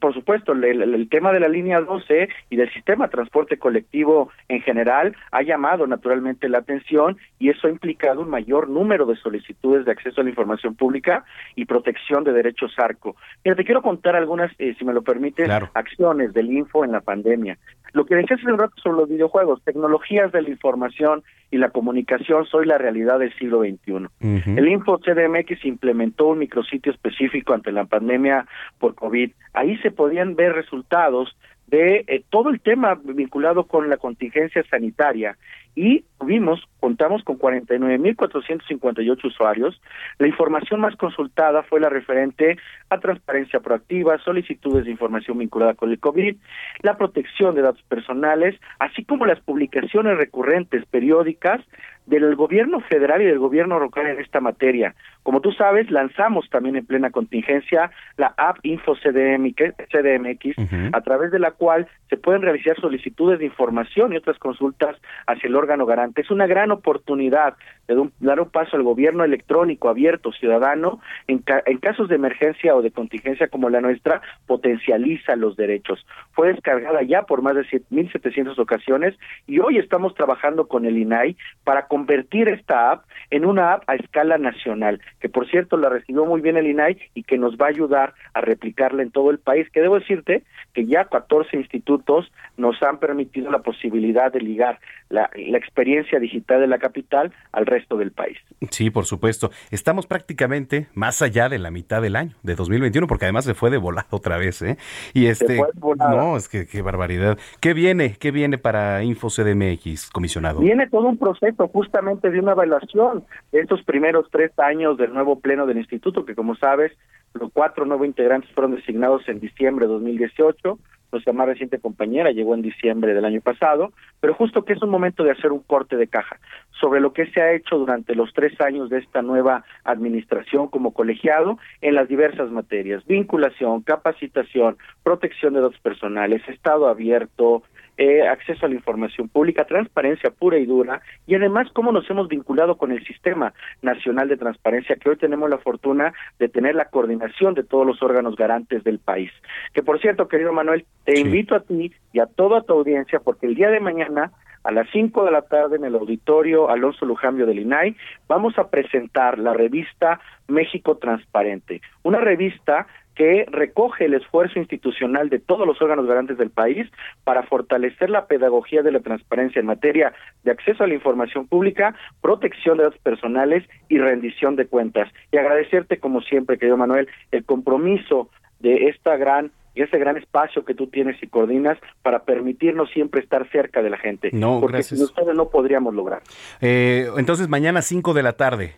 [SPEAKER 12] por supuesto, el, tema de la línea 12 y del sistema de transporte colectivo en general ha llamado naturalmente la atención y eso ha implicado un mayor número de solicitudes de acceso a la información pública y protección de derechos ARCO. Mira, te quiero contar algunas, eh, si me lo permites, acciones del Info en la pandemia. Lo que decías hace un rato sobre los videojuegos, tecnologías de la información y la comunicación soy la realidad del siglo XXI. El Info CDMX implementó un micrositio específico ante la pandemia por COVID. Ahí se podían ver resultados de eh, todo el tema vinculado con la contingencia sanitaria y tuvimos, contamos con 49.458 usuarios. La información más consultada fue la referente a transparencia proactiva, solicitudes de información vinculada con el COVID, la protección de datos personales, así como las publicaciones recurrentes periódicas del gobierno federal y del gobierno local en esta materia. Como tú sabes, lanzamos también en plena contingencia la app Info CDMX, a través de la cual se pueden realizar solicitudes de información y otras consultas hacia el órgano garante. Es una gran oportunidad de dar un paso al gobierno electrónico abierto, ciudadano, en, en casos de emergencia o de contingencia como la nuestra, potencializa los derechos. Fue descargada ya por más de 1.700 ocasiones y hoy estamos trabajando con el INAI para convertir esta app en una app a escala nacional, que por cierto la recibió muy bien el INAI y que nos va a ayudar a replicarla en todo el país, que debo decirte que ya 14 institutos nos han permitido la posibilidad de ligar la, la experiencia digital de la capital al resto del país.
[SPEAKER 1] Sí, por supuesto. Estamos prácticamente más allá de la mitad del año, de 2021, porque además se fue de volada otra vez, ¿eh? Y este, no, es que qué barbaridad. ¿Qué viene? ¿Qué viene para Info CDMX, comisionado?
[SPEAKER 12] Viene todo un proceso justamente de una evaluación de estos primeros tres años del nuevo pleno del instituto, que como sabes, los cuatro nuevos integrantes fueron designados en diciembre de 2018 nuestra más reciente compañera llegó en diciembre del año pasado, pero justo que es un momento de hacer un corte de caja sobre lo que se ha hecho durante los tres años de esta nueva administración como colegiado en las diversas materias, vinculación, capacitación, protección de datos personales, estado abierto, eh, acceso a la información pública, transparencia pura y dura, y además cómo nos hemos vinculado con el Sistema Nacional de Transparencia, que hoy tenemos la fortuna de tener la coordinación de todos los órganos garantes del país. Que por cierto, querido Manuel, te invito a ti y a toda tu audiencia, porque el día de mañana a las 5 de la tarde en el auditorio Alonso Lujambio del INAI, vamos a presentar la revista México Transparente, una revista que recoge el esfuerzo institucional de todos los órganos garantes del país para fortalecer la pedagogía de la transparencia en materia de acceso a la información pública, protección de datos personales y rendición de cuentas. Y agradecerte, como siempre, querido Manuel, el compromiso de esta gran y ese gran espacio que tú tienes y coordinas para permitirnos siempre estar cerca de la gente.
[SPEAKER 1] No,
[SPEAKER 12] porque sin ustedes no podríamos lograr.
[SPEAKER 1] Eh, entonces, mañana 5 de la tarde.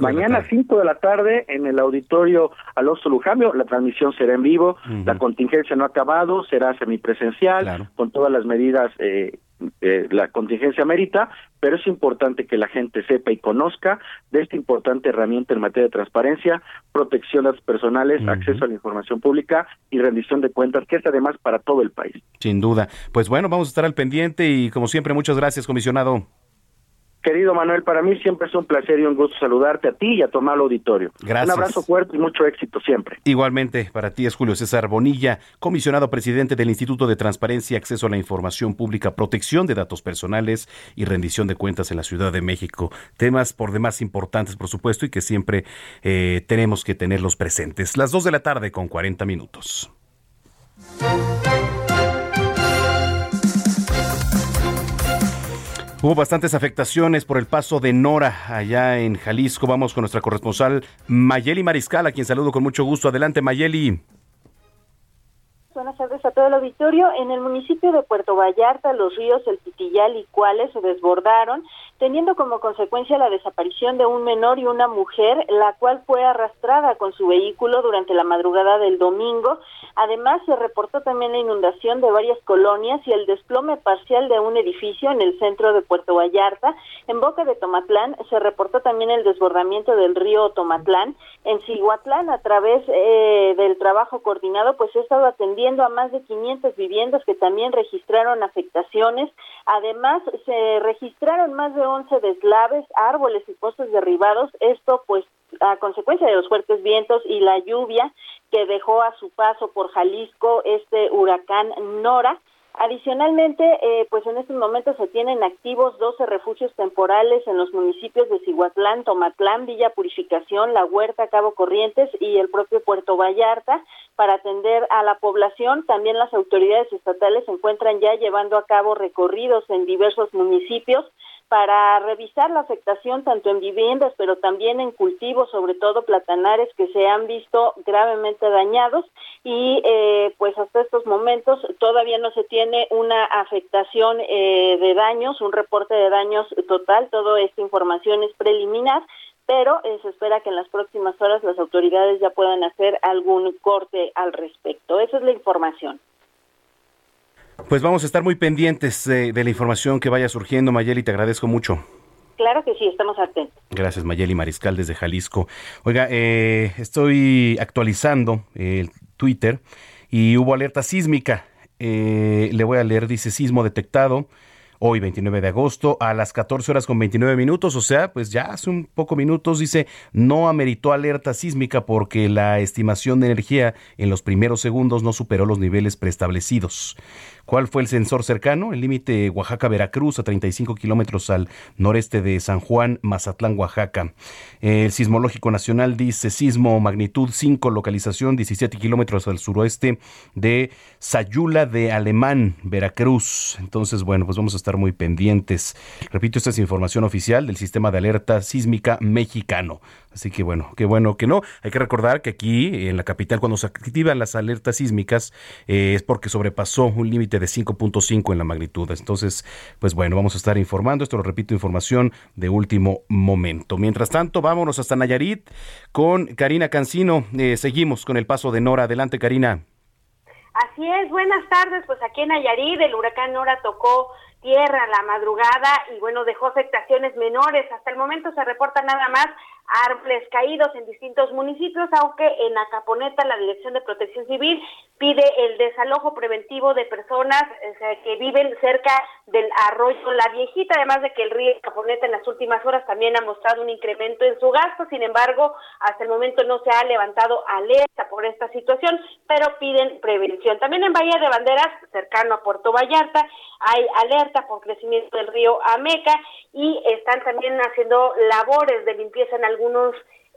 [SPEAKER 12] Mañana 5 de la tarde en el auditorio Alonso Lujambio, la transmisión será en vivo, la contingencia no ha acabado, será semipresencial, con todas las medidas eh, eh, la contingencia merita, pero es importante que la gente sepa y conozca de esta importante herramienta en materia de transparencia, protección de datos personales, acceso a la información pública y rendición de cuentas, que es además para todo el país.
[SPEAKER 1] Sin duda. Pues bueno, vamos a estar al pendiente y como siempre, muchas gracias, comisionado.
[SPEAKER 12] Querido Manuel, para mí siempre es un placer y un gusto saludarte a ti y a tu amable auditorio.
[SPEAKER 1] Gracias.
[SPEAKER 12] Un abrazo fuerte y mucho éxito siempre.
[SPEAKER 1] Igualmente, para ti es Julio César Bonilla, comisionado presidente del Instituto de Transparencia, Acceso a la Información Pública, Protección de Datos Personales y Rendición de Cuentas en la Ciudad de México. Temas por demás importantes, por supuesto, y que siempre eh, tenemos que tenerlos presentes. Las dos de la tarde con 40 minutos. Hubo bastantes afectaciones por el paso de Nora allá en Jalisco. Vamos con nuestra corresponsal Mayeli Mariscal, a quien saludo con mucho gusto. Adelante, Mayeli.
[SPEAKER 13] Buenas tardes a todo el auditorio. En el municipio de Puerto Vallarta, los ríos El Pitillal y Cuales se desbordaron teniendo como consecuencia la desaparición de un menor y una mujer, la cual fue arrastrada con su vehículo durante la madrugada del domingo. Además, se reportó también la inundación de varias colonias y el desplome parcial de un edificio en el centro de Puerto Vallarta. En Boca de Tomatlán se reportó también el desbordamiento del río Tomatlán. En Cihuatlán, a través eh, del trabajo coordinado, pues he estado atendiendo a más de 500 viviendas que también registraron afectaciones. Además, se registraron más de 11 deslaves, árboles y postes derribados, esto pues a consecuencia de los fuertes vientos y la lluvia que dejó a su paso por Jalisco este huracán Nora. Adicionalmente, eh, pues en estos momentos se tienen activos 12 refugios temporales en los municipios de Cihuatlán, Tomatlán, Villa Purificación, La Huerta, Cabo Corrientes y el propio Puerto Vallarta para atender a la población. También las autoridades estatales se encuentran ya llevando a cabo recorridos en diversos municipios para revisar la afectación tanto en viviendas, pero también en cultivos, sobre todo platanares que se han visto gravemente dañados y eh, pues hasta estos momentos todavía no se tiene una afectación eh, de daños, un reporte de daños total, toda esta información es preliminar, pero eh, se espera que en las próximas horas las autoridades ya puedan hacer algún corte al respecto. Esa es la información.
[SPEAKER 1] Pues vamos a estar muy pendientes de, la información que vaya surgiendo, Mayeli, te agradezco mucho.
[SPEAKER 13] Claro que sí, estamos atentos.
[SPEAKER 1] Gracias, Mayeli Mariscal desde Jalisco. Oiga, eh, estoy actualizando el Twitter y hubo alerta sísmica. Eh, le voy a leer, dice sismo detectado hoy 29 de agosto a las 14 horas con 29 minutos, o sea, pues ya hace un poco minutos dice no ameritó alerta sísmica porque la estimación de energía en los primeros segundos no superó los niveles preestablecidos. ¿Cuál fue el sensor cercano? El límite Oaxaca-Veracruz a 35 kilómetros al noreste de San Juan, Mazatlán, Oaxaca. El Sismológico Nacional dice sismo magnitud 5, localización 17 kilómetros al suroeste de Sayula de Alemán, Veracruz. Entonces, bueno, pues vamos a estar muy pendientes. Repito, esta es información oficial del Sistema de Alerta Sísmica Mexicano. Así que bueno, qué bueno que no. Hay que recordar que aquí en la capital cuando se activan las alertas sísmicas eh, es porque sobrepasó un límite de 5.5 en la magnitud. Entonces, pues bueno, vamos a estar informando. Esto lo repito, información de último momento. Mientras tanto, vámonos hasta Nayarit con Karina Cancino. Eh, seguimos con el paso de Nora. Adelante, Karina.
[SPEAKER 14] Así es, buenas tardes. Pues aquí en Nayarit el huracán Nora tocó tierra la madrugada y bueno, dejó afectaciones menores. Hasta el momento se reporta nada más árboles caídos en distintos municipios, aunque en Acaponeta la Dirección de Protección Civil pide el desalojo preventivo de personas que viven cerca del arroyo La Viejita, además de que el río Acaponeta en las últimas horas también ha mostrado un incremento en su gasto, sin embargo, hasta el momento no se ha levantado alerta por esta situación, pero piden prevención. También en Bahía de Banderas, cercano a Puerto Vallarta, hay alerta por crecimiento del río Ameca y están también haciendo labores de limpieza en algunos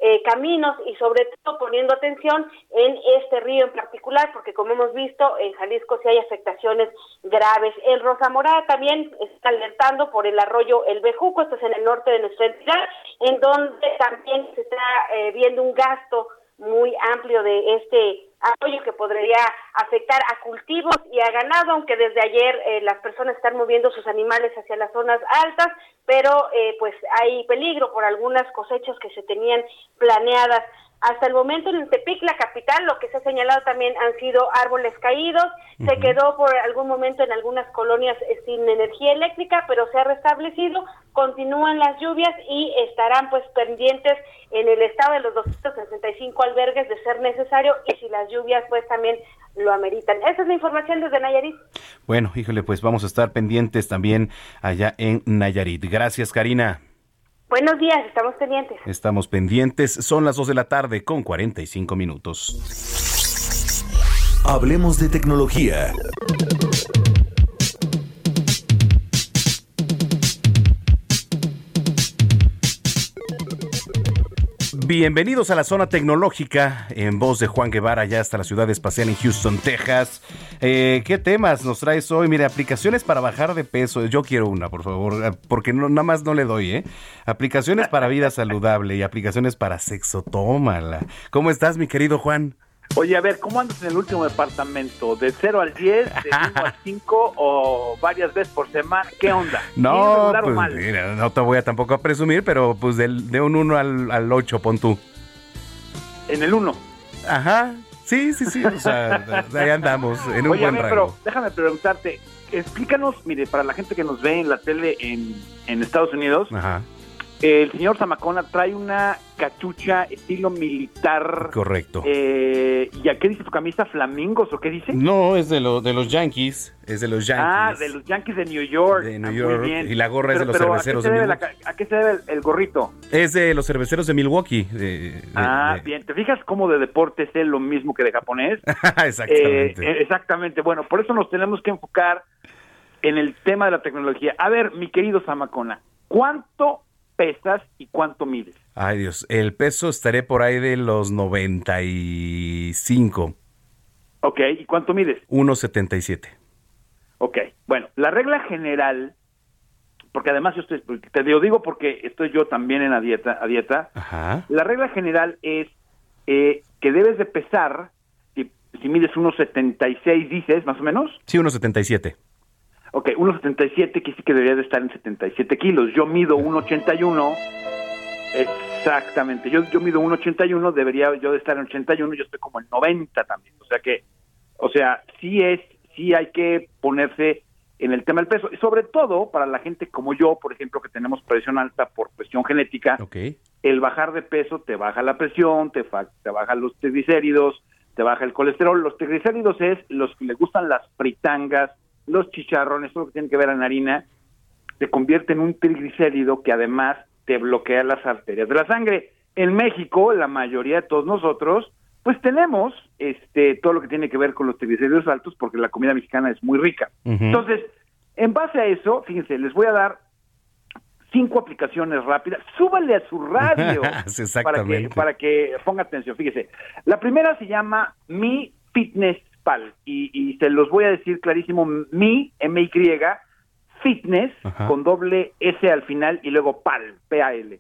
[SPEAKER 14] eh, caminos y sobre todo poniendo atención en este río en particular, porque como hemos visto en Jalisco sí hay afectaciones graves. En Rosa Morada también está alertando por el arroyo El Bejuco, esto es en el norte de nuestra entidad, en donde también se está eh, viendo un gasto muy amplio de este apoyo que podría afectar a cultivos y a ganado, aunque desde ayer eh, las personas están moviendo sus animales hacia las zonas altas, pero eh, pues hay peligro por algunas cosechas que se tenían planeadas. Hasta el momento en Tepic, la capital, lo que se ha señalado también han sido árboles caídos. Se quedó por algún momento en algunas colonias eh, sin energía eléctrica, pero se ha restablecido. Continúan las lluvias y estarán pues pendientes en el estado de los 265 albergues de ser necesario y si las lluvias pues también lo ameritan. Esa es la información desde Nayarit.
[SPEAKER 1] Bueno, híjole, pues vamos a estar pendientes también allá en Nayarit. Gracias, Karina.
[SPEAKER 14] Buenos días, estamos pendientes.
[SPEAKER 1] Estamos pendientes, son las 2 de la tarde con 45 minutos.
[SPEAKER 15] Hablemos de tecnología.
[SPEAKER 1] Bienvenidos a la zona tecnológica en voz de Juan Guevara, ya hasta la ciudad espacial en Houston, Texas. Eh, ¿Qué temas nos traes hoy? Mire, aplicaciones para bajar de peso. Yo quiero una, por favor, eh, porque no, nada más no le doy, ¿eh? Aplicaciones para vida saludable y aplicaciones para sexo. Tómala. ¿Cómo estás, mi querido Juan?
[SPEAKER 16] Oye, a ver, ¿cómo andas en el último departamento? ¿De 0 al 10, de 1 al 5 o varias veces por semana? ¿Qué onda?
[SPEAKER 1] No, pues, mira, no te voy a tampoco a presumir, pero pues del, de un 1 al, al 8, pon tú.
[SPEAKER 16] En el 1.
[SPEAKER 1] Ajá, sí, sí, sí, o sea, ahí andamos, en un
[SPEAKER 16] Oye,
[SPEAKER 1] buen
[SPEAKER 16] a ver,
[SPEAKER 1] rango.
[SPEAKER 16] pero déjame preguntarte, explícanos, mire, para la gente que nos ve en la tele en, en Estados Unidos,
[SPEAKER 1] Ajá,
[SPEAKER 16] el señor Zamacona trae una cachucha estilo militar.
[SPEAKER 1] correcto.
[SPEAKER 16] Eh, ¿Y a qué dice tu camisa? ¿Flamingos o qué dice?
[SPEAKER 1] No, es de, lo, de los Yankees, es de los Yankees.
[SPEAKER 16] Ah, de los Yankees de New York.
[SPEAKER 1] De New
[SPEAKER 16] Ah,
[SPEAKER 1] York,
[SPEAKER 16] Muy bien.
[SPEAKER 1] y la gorra es de los
[SPEAKER 16] Pero,
[SPEAKER 1] cerveceros
[SPEAKER 16] ¿a qué
[SPEAKER 1] de
[SPEAKER 16] la
[SPEAKER 1] Milwaukee.
[SPEAKER 16] ca- ¿A qué se debe el, el gorrito?
[SPEAKER 1] Es de los cerveceros de Milwaukee. de-
[SPEAKER 16] Ah,
[SPEAKER 1] de-
[SPEAKER 16] bien. ¿Te fijas cómo de deporte es lo mismo que de japonés?
[SPEAKER 1] Exactamente.
[SPEAKER 16] Eh, exactamente. Bueno, por eso nos tenemos que enfocar en el tema de la tecnología. A ver, mi querido Zamacona, ¿cuánto pesas y cuánto mides?
[SPEAKER 1] Ay, Dios. El peso estaré por ahí de los 95.
[SPEAKER 16] Ok, ¿y cuánto mides?
[SPEAKER 1] 1,77.
[SPEAKER 16] Ok, bueno, la regla general, porque además yo estoy, te lo digo porque estoy yo también en la dieta, a dieta,
[SPEAKER 1] Ajá.
[SPEAKER 16] la regla general es eh, que debes de pesar, si, si mides 1,76 dices, más o menos,
[SPEAKER 1] Sí, 1,77.
[SPEAKER 16] Ok, 1,77 quiere decir que deberías de estar en 77 kilos, yo mido 1,81, exactamente, yo, yo mido 1,81, debería yo de estar en 81, yo estoy como en 90 también, o sea que, o sea, sí es, sí hay que ponerse en el tema del peso, y sobre todo para la gente como yo, por ejemplo, que tenemos presión alta por cuestión genética, el bajar de peso te baja la presión, te, fa- te baja los triglicéridos, te baja el colesterol. Los triglicéridos es los que le gustan las fritangas, los chicharrones, todo lo que tiene que ver en harina, te convierte en un triglicérido que además te bloquea las arterias de la sangre. En México, la mayoría de todos nosotros, pues tenemos este todo lo que tiene que ver con los triglicéridos altos porque la comida mexicana es muy rica. Entonces, en base a eso, fíjense, les voy a dar cinco aplicaciones rápidas. Súbale a su radio para que, para que ponga atención. Fíjese, la primera se llama Mi Fitness Y, y se los voy a decir clarísimo, Mi, M-Y, Fitness,
[SPEAKER 1] Ajá.
[SPEAKER 16] con doble S al final y luego Pal, P-A-L.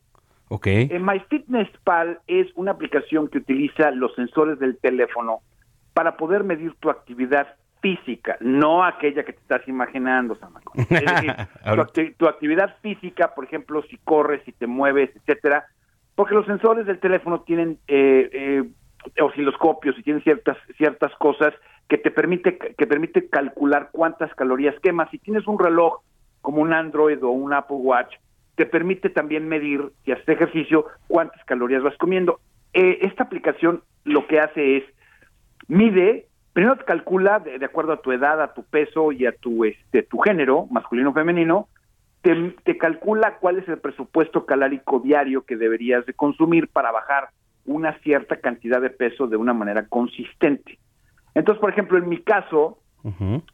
[SPEAKER 1] Ok.
[SPEAKER 16] Eh, MyFitnessPal es una aplicación que utiliza los sensores del teléfono para poder medir tu actividad física, no aquella que te estás imaginando, Samaco. Es decir, tu, acti- tu actividad física, por ejemplo, si corres, si te mueves, etcétera, porque los sensores del teléfono tienen eh, eh, osciloscopios y tienen ciertas ciertas cosas que te permite que permite calcular cuántas calorías quemas. Si tienes un reloj como un Android o un Apple Watch, te permite también medir, si haces ejercicio, cuántas calorías vas comiendo. Eh, esta aplicación lo que hace es mide, primero te calcula de, acuerdo a tu edad, a tu peso y a tu este tu género, masculino o femenino, te, te calcula cuál es el presupuesto calórico diario que deberías de consumir para bajar una cierta cantidad de peso de una manera consistente. Entonces, por ejemplo, en mi caso,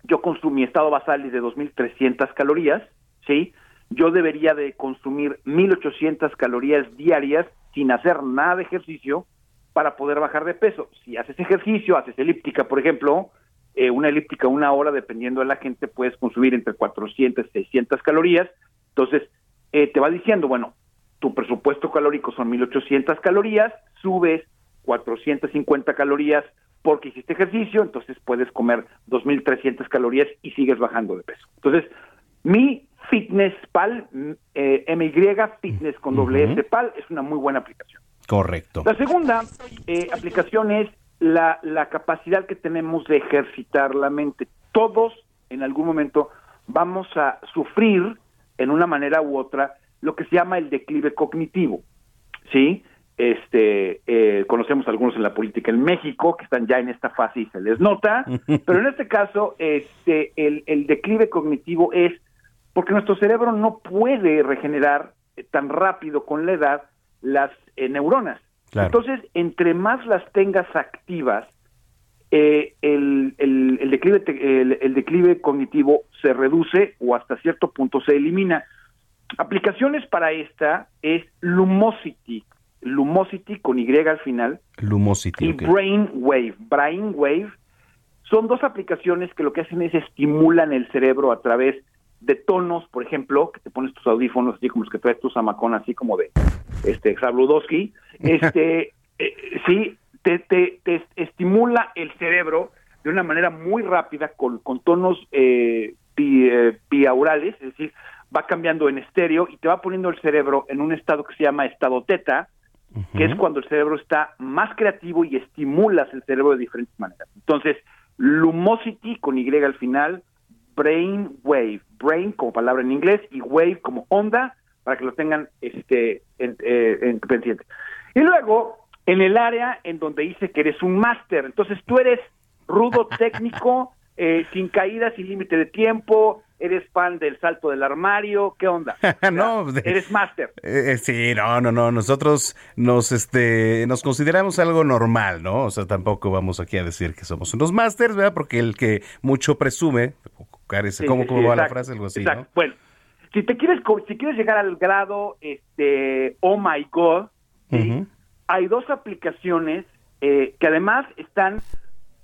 [SPEAKER 16] yo consumí mi estado basal es de 2.300 calorías, ¿sí? Yo debería de consumir 1.800 calorías diarias sin hacer nada de ejercicio para poder bajar de peso. Si haces ejercicio, haces elíptica, por ejemplo, eh, una elíptica una hora, dependiendo de la gente, puedes consumir entre 400 y 600 calorías. Entonces, eh, te va diciendo, bueno, tu presupuesto calórico son 1.800 calorías, subes 450 calorías porque hiciste ejercicio, entonces puedes comer 2.300 calorías y sigues bajando de peso. Entonces, mi Fitness Pal, eh, MY Fitness con doble S Pal, es una muy buena aplicación.
[SPEAKER 1] Correcto.
[SPEAKER 16] La segunda eh, aplicación es la, la capacidad que tenemos de ejercitar la mente. Todos en algún momento vamos a sufrir en una manera u otra lo que se llama el declive cognitivo. ¿Sí? Este, eh, conocemos algunos en la política en México que están ya en esta fase y se les nota, pero en este caso, este, el, el declive cognitivo es porque nuestro cerebro no puede regenerar eh, tan rápido con la edad las eh, neuronas. Entonces, entre más las tengas activas, eh, el, el, el, declive, el, el, declive cognitivo se reduce o hasta cierto punto se elimina. Aplicaciones para esta es Lumosity, Lumosity con Y al final,
[SPEAKER 1] Lumosity,
[SPEAKER 16] y
[SPEAKER 1] ok.
[SPEAKER 16] Brainwave. Brainwave son dos aplicaciones que lo que hacen es estimulan el cerebro a través de tonos, por ejemplo, que te pones tus audífonos así como los que traes tu zamacón así como de este Sabludowski, este eh, sí te, te, te estimula el cerebro de una manera muy rápida con, con tonos eh, bi, eh, es decir, va cambiando en estéreo y te va poniendo el cerebro en un estado que se llama estado teta, que es cuando el cerebro está más creativo y estimulas el cerebro de diferentes maneras. Entonces, Lumosity con Y al final, Brain Wave, Brain como palabra en inglés y Wave como onda, para que lo tengan este en, eh, en pendiente. Y luego, en el área en donde dice que eres un máster, entonces tú eres rudo técnico, eh, sin caídas, sin límite de tiempo, eres fan del salto del armario, ¿qué onda?
[SPEAKER 1] no,
[SPEAKER 16] eres máster.
[SPEAKER 1] Eh, eh, sí, no, no, no. Nosotros nos, este, nos consideramos algo normal, ¿no? O sea, tampoco vamos aquí a decir que somos unos masters, ¿verdad? Porque el que mucho presume, carece, ¿cómo,
[SPEAKER 16] sí,
[SPEAKER 1] cómo va la frase? Algo así,
[SPEAKER 16] exacto.
[SPEAKER 1] ¿no?
[SPEAKER 16] Bueno, si te quieres si quieres llegar al grado este oh my god, hay dos aplicaciones eh, que además están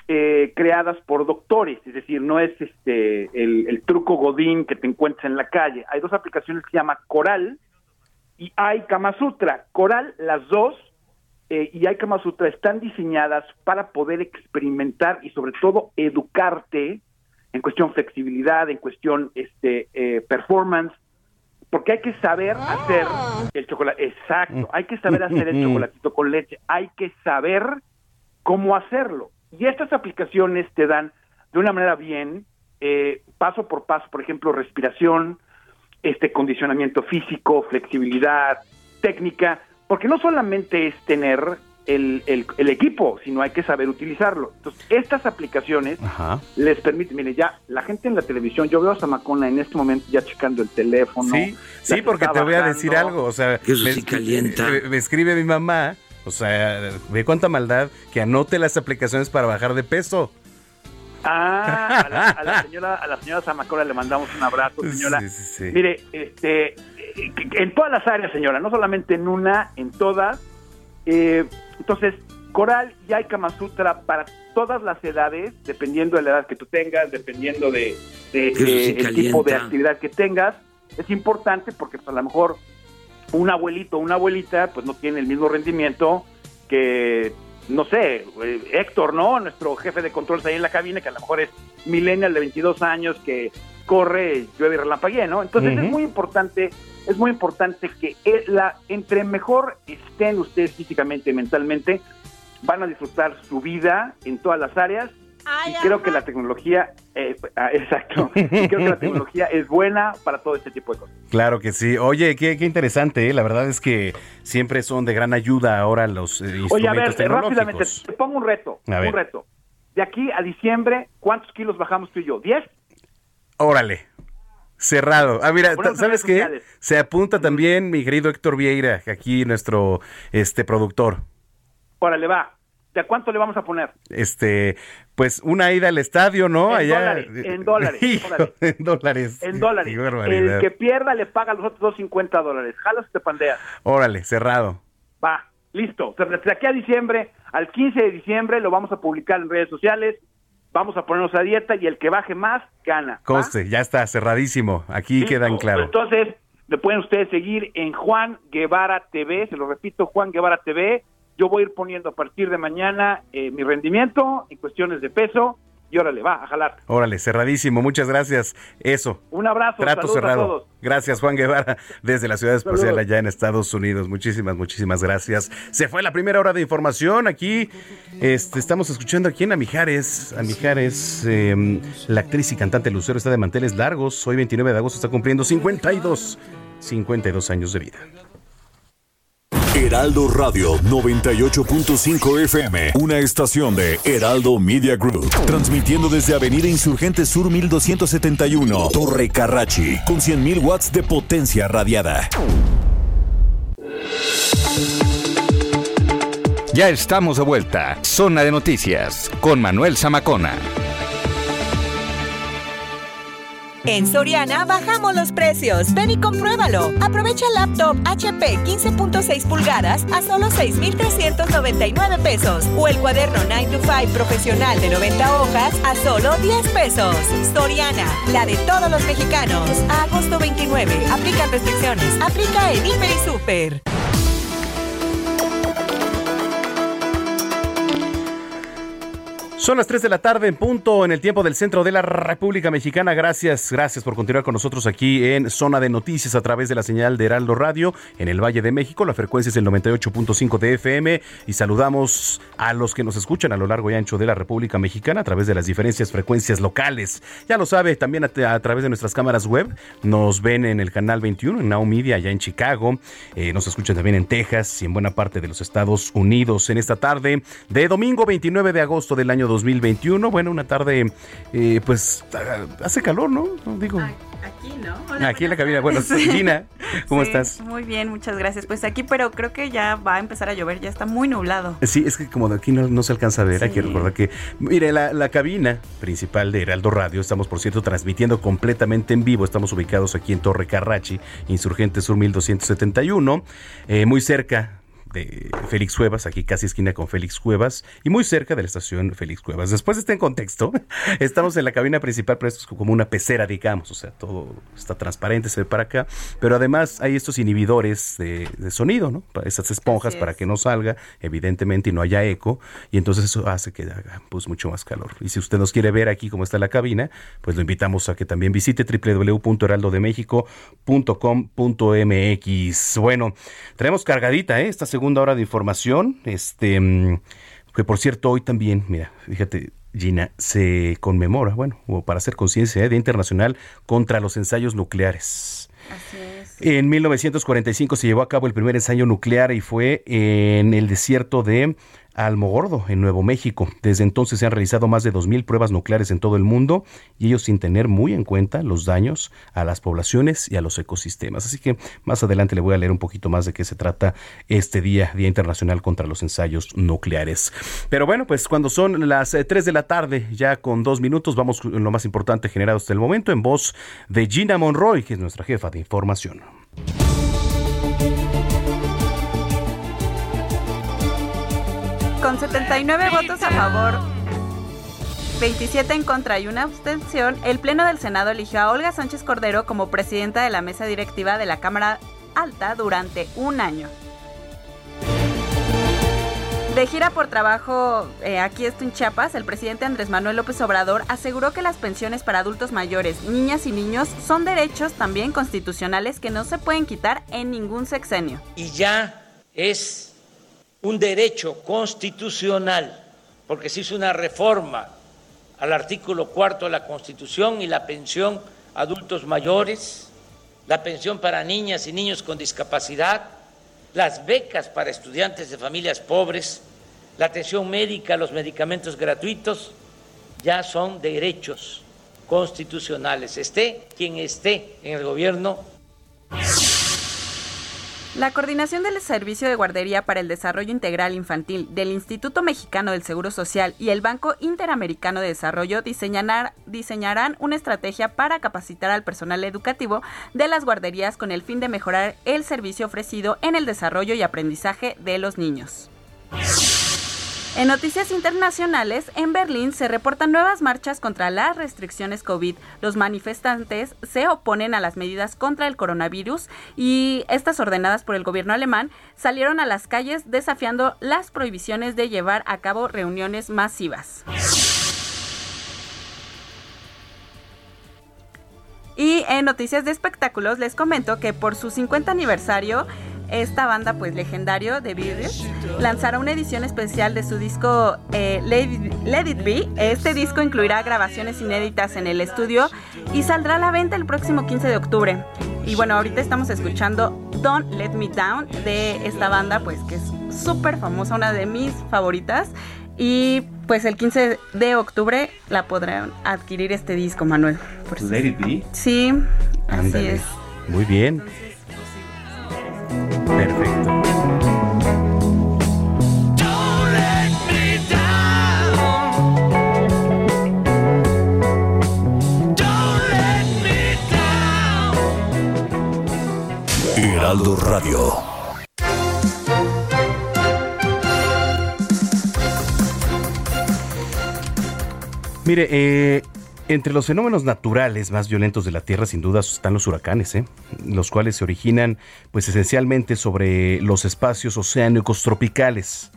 [SPEAKER 16] eh, creadas por doctores, es decir, no es este el, el truco godín que te encuentras en la calle. Hay dos aplicaciones que se llama Coral y hay Kama Sutra. Coral, las dos eh, y hay Kama Sutra están diseñadas para poder experimentar y sobre todo educarte en cuestión flexibilidad, en cuestión este eh, performance, porque hay que saber hacer el chocolate, exacto, hay que saber hacer el chocolatito con leche, hay que saber cómo hacerlo. Y estas aplicaciones te dan de una manera bien, eh, paso por paso, por ejemplo, respiración, este condicionamiento físico, flexibilidad, técnica, porque no solamente es tener el, el- el equipo, sino hay que saber utilizarlo. Entonces, estas aplicaciones
[SPEAKER 1] Ajá.
[SPEAKER 16] les permiten, mire, ya la gente en la televisión, yo veo a Zamacona en este momento ya checando el teléfono.
[SPEAKER 1] Sí, sí, porque te voy a decir algo, o sea,
[SPEAKER 16] Eso
[SPEAKER 1] me,
[SPEAKER 16] sí calienta.
[SPEAKER 1] me- me escribe mi mamá, o sea, ve cuánta maldad que anote las aplicaciones para bajar de peso.
[SPEAKER 16] Ah, a la, a la señora, a la señora Zamacona le mandamos un abrazo, señora.
[SPEAKER 1] Sí, sí, sí.
[SPEAKER 16] Mire, este, en todas las áreas, señora, no solamente en una, en todas. Eh, entonces, Coral y hay Kama Sutra para todas las edades, dependiendo de la edad que tú tengas, dependiendo de, de,
[SPEAKER 15] Eso sí
[SPEAKER 16] eh, el tipo de actividad que tengas. Es importante porque pues, a lo mejor un abuelito o una abuelita pues no tiene el mismo rendimiento que, no sé, eh, Héctor, ¿no? Nuestro jefe de controles ahí en la cabina, que a lo mejor es millennial de 22 años que corre, llueve y relampaguea, ¿no? Entonces es muy importante, es muy importante que eh, la, entre mejor estén ustedes físicamente y mentalmente, van a disfrutar su vida en todas las áreas. Y creo que la tecnología, eh, ah, exacto, y creo que la tecnología es buena para todo este tipo de cosas.
[SPEAKER 1] Claro que sí. Oye, qué, qué interesante, ¿eh? la verdad es que siempre son de gran ayuda ahora los eh, instrumentos
[SPEAKER 16] Oye, a ver, rápidamente,
[SPEAKER 1] tecnológicos.
[SPEAKER 16] te pongo un reto,
[SPEAKER 1] A ver.
[SPEAKER 16] un reto. De aquí a diciembre, ¿cuántos kilos bajamos tú y yo? ¿10?
[SPEAKER 1] Órale. Cerrado. Ah, mira, ¿sabes qué?
[SPEAKER 16] sociales.
[SPEAKER 1] Se apunta también mi querido Héctor Vieira, aquí nuestro este productor.
[SPEAKER 16] Órale, va. ¿De a cuánto le vamos a poner?
[SPEAKER 1] Este, pues una ida al estadio, ¿no?
[SPEAKER 16] En
[SPEAKER 1] Allá.
[SPEAKER 16] dólares, en dólares,
[SPEAKER 1] Hijo, en dólares.
[SPEAKER 16] En dólares. El que pierda le paga los otros 250 dólares. Jalas te pandeas.
[SPEAKER 1] Órale, cerrado.
[SPEAKER 16] Va, listo. Desde aquí a diciembre, al 15 de diciembre, lo vamos a publicar en redes sociales. Vamos a ponernos a dieta y el que baje más, gana. ¿va?
[SPEAKER 1] Conste, ya está, cerradísimo. Aquí queda en claro.
[SPEAKER 16] Entonces, me pueden ustedes seguir en Juan Guevara TV, se lo repito, Juan Guevara TV, yo voy a ir poniendo a partir de mañana eh, mi rendimiento en cuestiones de peso y órale, va a jalar.
[SPEAKER 1] Órale, cerradísimo, muchas gracias. Eso.
[SPEAKER 16] Un abrazo.
[SPEAKER 1] Trato cerrado. Gracias, Juan Guevara, desde la ciudad espacial allá en Estados Unidos. Muchísimas, muchísimas gracias. Se fue la primera hora de información. Aquí este, estamos escuchando aquí en Amijares. Amijares, em, la actriz y cantante Lucero está de manteles largos. Hoy 29 de agosto está cumpliendo 52, 52 años de vida.
[SPEAKER 15] Heraldo Radio 98.5 FM, una estación de Heraldo Media Group, transmitiendo desde Avenida Insurgente Sur 1271, Torre Carrachi, con 100.000 watts de potencia radiada.
[SPEAKER 5] Ya estamos de vuelta. Zona de noticias con Manuel Zamacona.
[SPEAKER 11] En Soriana bajamos los precios. Ven y compruébalo. Aprovecha el laptop HP 15.6 pulgadas a solo 6,399 pesos. O el cuaderno 9 to 5 profesional de 90 hojas a solo 10 pesos. Soriana, la de todos los mexicanos. A agosto 29. Aplican restricciones. Aplica en Hiper y Super.
[SPEAKER 1] Son las 3 de la tarde en punto en el tiempo del centro de la República Mexicana. Gracias, gracias por continuar con nosotros aquí en Zona de Noticias a través de la señal de Heraldo Radio en el Valle de México. La frecuencia es el 98.5 de FM y saludamos a los que nos escuchan a lo largo y ancho de la República Mexicana a través de las diferentes frecuencias locales. Ya lo sabe, también a, través de nuestras cámaras web nos ven en el canal 21 en Now Media allá en Chicago. Eh, nos escuchan también en Texas y en buena parte de los Estados Unidos en esta tarde de domingo 29 de agosto del año 2021. Bueno, una tarde, eh, pues hace calor, ¿no? Digo.
[SPEAKER 17] Aquí, ¿no?
[SPEAKER 1] aquí en la cabina. Bueno, Gina, ¿cómo estás?
[SPEAKER 17] Muy bien, muchas gracias. Pues aquí, pero creo que ya va a empezar a llover, ya está muy nublado.
[SPEAKER 1] Sí, es que como de aquí no, se alcanza a ver, aquí recuerda que, mire, la, la, cabina principal de Heraldo Radio, estamos por cierto transmitiendo completamente en vivo, estamos ubicados aquí en Torre Carrachi, Insurgente Sur 1271, eh, muy cerca de Félix Cuevas, aquí casi esquina con Félix Cuevas y muy cerca de la estación Félix Cuevas. Después de este contexto, estamos en la cabina principal, pero esto es como una pecera, digamos, o sea, todo está transparente, se ve para acá, pero además hay estos inhibidores de, sonido, ¿no? Esas esponjas para que no salga, evidentemente, y no haya eco, y entonces eso hace que haga pues mucho más calor. Y si usted nos quiere ver aquí cómo está la cabina, pues lo invitamos a que también visite www.heraldodemexico.com.mx. Bueno, tenemos cargadita, ¿eh? Esta segunda segunda hora de información. Este, mm, que por cierto, hoy también, mira, fíjate, Gina, se conmemora, bueno, para hacer conciencia, ¿eh? Día Internacional contra los Ensayos Nucleares. Así es. En 1945 se llevó a cabo el primer ensayo nuclear y fue en el desierto de Almogordo, en Nuevo México. Desde entonces se han realizado más de 2.000 pruebas nucleares en todo el mundo y ellos sin tener muy en cuenta los daños a las poblaciones y a los ecosistemas. Así que más adelante le voy a leer un poquito más de qué se trata este día, Día Internacional contra los Ensayos Nucleares. Pero bueno, pues cuando son las 3 eh, de la tarde, ya con dos minutos, vamos con lo más importante generado hasta el momento en voz de Gina Monroy, que es nuestra jefa de información.
[SPEAKER 17] Con 79 votos a favor, 27 en contra y una abstención, el Pleno del Senado eligió a Olga Sánchez Cordero como presidenta de la mesa directiva de la Cámara Alta durante un año. De gira por trabajo eh, aquí esto en Chiapas, el presidente Andrés Manuel López Obrador aseguró que las pensiones para adultos mayores, niñas y niños son derechos también constitucionales que no se pueden quitar en ningún sexenio.
[SPEAKER 7] Y ya es un derecho constitucional, porque se hizo una reforma al artículo cuarto de la Constitución y la pensión a adultos mayores, la pensión para niñas y niños con discapacidad, las becas para estudiantes de familias pobres, la atención médica, los medicamentos gratuitos, ya son derechos constitucionales, esté quien esté en el gobierno.
[SPEAKER 17] La coordinación del Servicio de Guardería para el Desarrollo Integral Infantil del Instituto Mexicano del Seguro Social y el Banco Interamericano de Desarrollo diseñarán una estrategia para capacitar al personal educativo de las guarderías con el fin de mejorar el servicio ofrecido en el desarrollo y aprendizaje de los niños. En noticias internacionales, en Berlín se reportan nuevas marchas contra las restricciones COVID. Los manifestantes se oponen a las medidas contra el coronavirus y estas ordenadas por el gobierno alemán salieron a las calles desafiando las prohibiciones de llevar a cabo reuniones masivas. Y en noticias de espectáculos les comento que por su 50 aniversario esta banda pues legendario de Beatles lanzará una edición especial de su disco eh, Let, It Be. Este disco incluirá grabaciones inéditas en el estudio y saldrá a la venta el próximo 15 de octubre. Y bueno, ahorita estamos escuchando Don't Let Me Down de esta banda pues que es súper famosa, una de mis favoritas. Y pues el 15 de octubre la podrán adquirir este disco, Manuel.
[SPEAKER 1] Let It Be.
[SPEAKER 17] Sí, así es.
[SPEAKER 1] Muy bien. Perfecto.
[SPEAKER 15] Heraldo Radio.
[SPEAKER 1] Mire, eh, entre los fenómenos naturales más violentos de la Tierra, sin duda, están los huracanes, ¿eh? los cuales se originan, pues, esencialmente sobre los espacios oceánicos tropicales.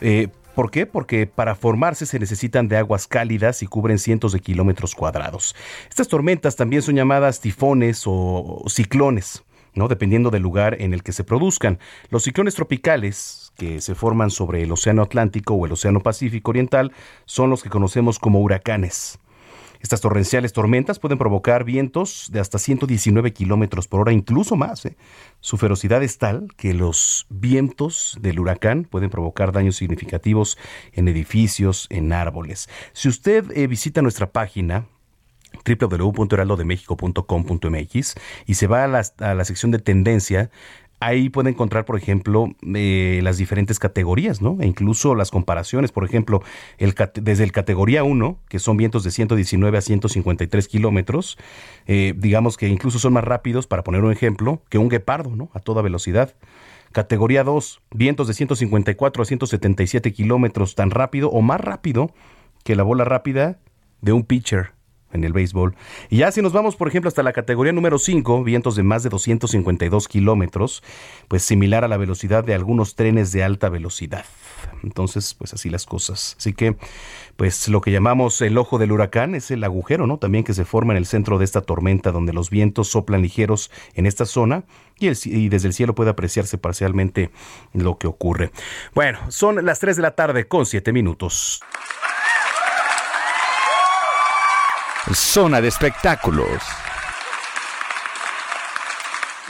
[SPEAKER 1] Eh, ¿Por qué? Porque para formarse se necesitan de aguas cálidas y cubren cientos de kilómetros cuadrados. Estas tormentas también son llamadas tifones o ciclones. ¿no? dependiendo del lugar en el que se produzcan. Los ciclones tropicales, que se forman sobre el Océano Atlántico o el Océano Pacífico Oriental, son los que conocemos como huracanes. Estas torrenciales tormentas pueden provocar vientos de hasta 119 kilómetros por hora, incluso más. ¿eh? Su ferocidad es tal que los vientos del huracán pueden provocar daños significativos en edificios, en árboles. Si usted eh, visita nuestra página, www.heraldodemexico.com.mx y se va a la, a la sección de tendencia, Ahí puede encontrar, por ejemplo, eh, las diferentes categorías, ¿no? E incluso las comparaciones, por ejemplo, desde el categoría 1, que son vientos de 119 a 153 kilómetros, eh, digamos que incluso son más rápidos, para poner un ejemplo, que un guepardo, ¿no? A toda velocidad. Categoría 2, vientos de 154 a 177 kilómetros, tan rápido o más rápido que la bola rápida de un pitcher en el béisbol. Y ya si nos vamos, por ejemplo, hasta la categoría número 5, vientos de más de 252 kilómetros, pues similar a la velocidad de algunos trenes de alta velocidad. Entonces, pues así las cosas. Así que, pues lo que llamamos el ojo del huracán es el agujero, ¿no? También que se forma en el centro de esta tormenta, donde los vientos soplan ligeros en esta zona y, desde el cielo puede apreciarse parcialmente lo que ocurre. Bueno, son las 3 de la tarde con 7 minutos.
[SPEAKER 5] Zona de espectáculos.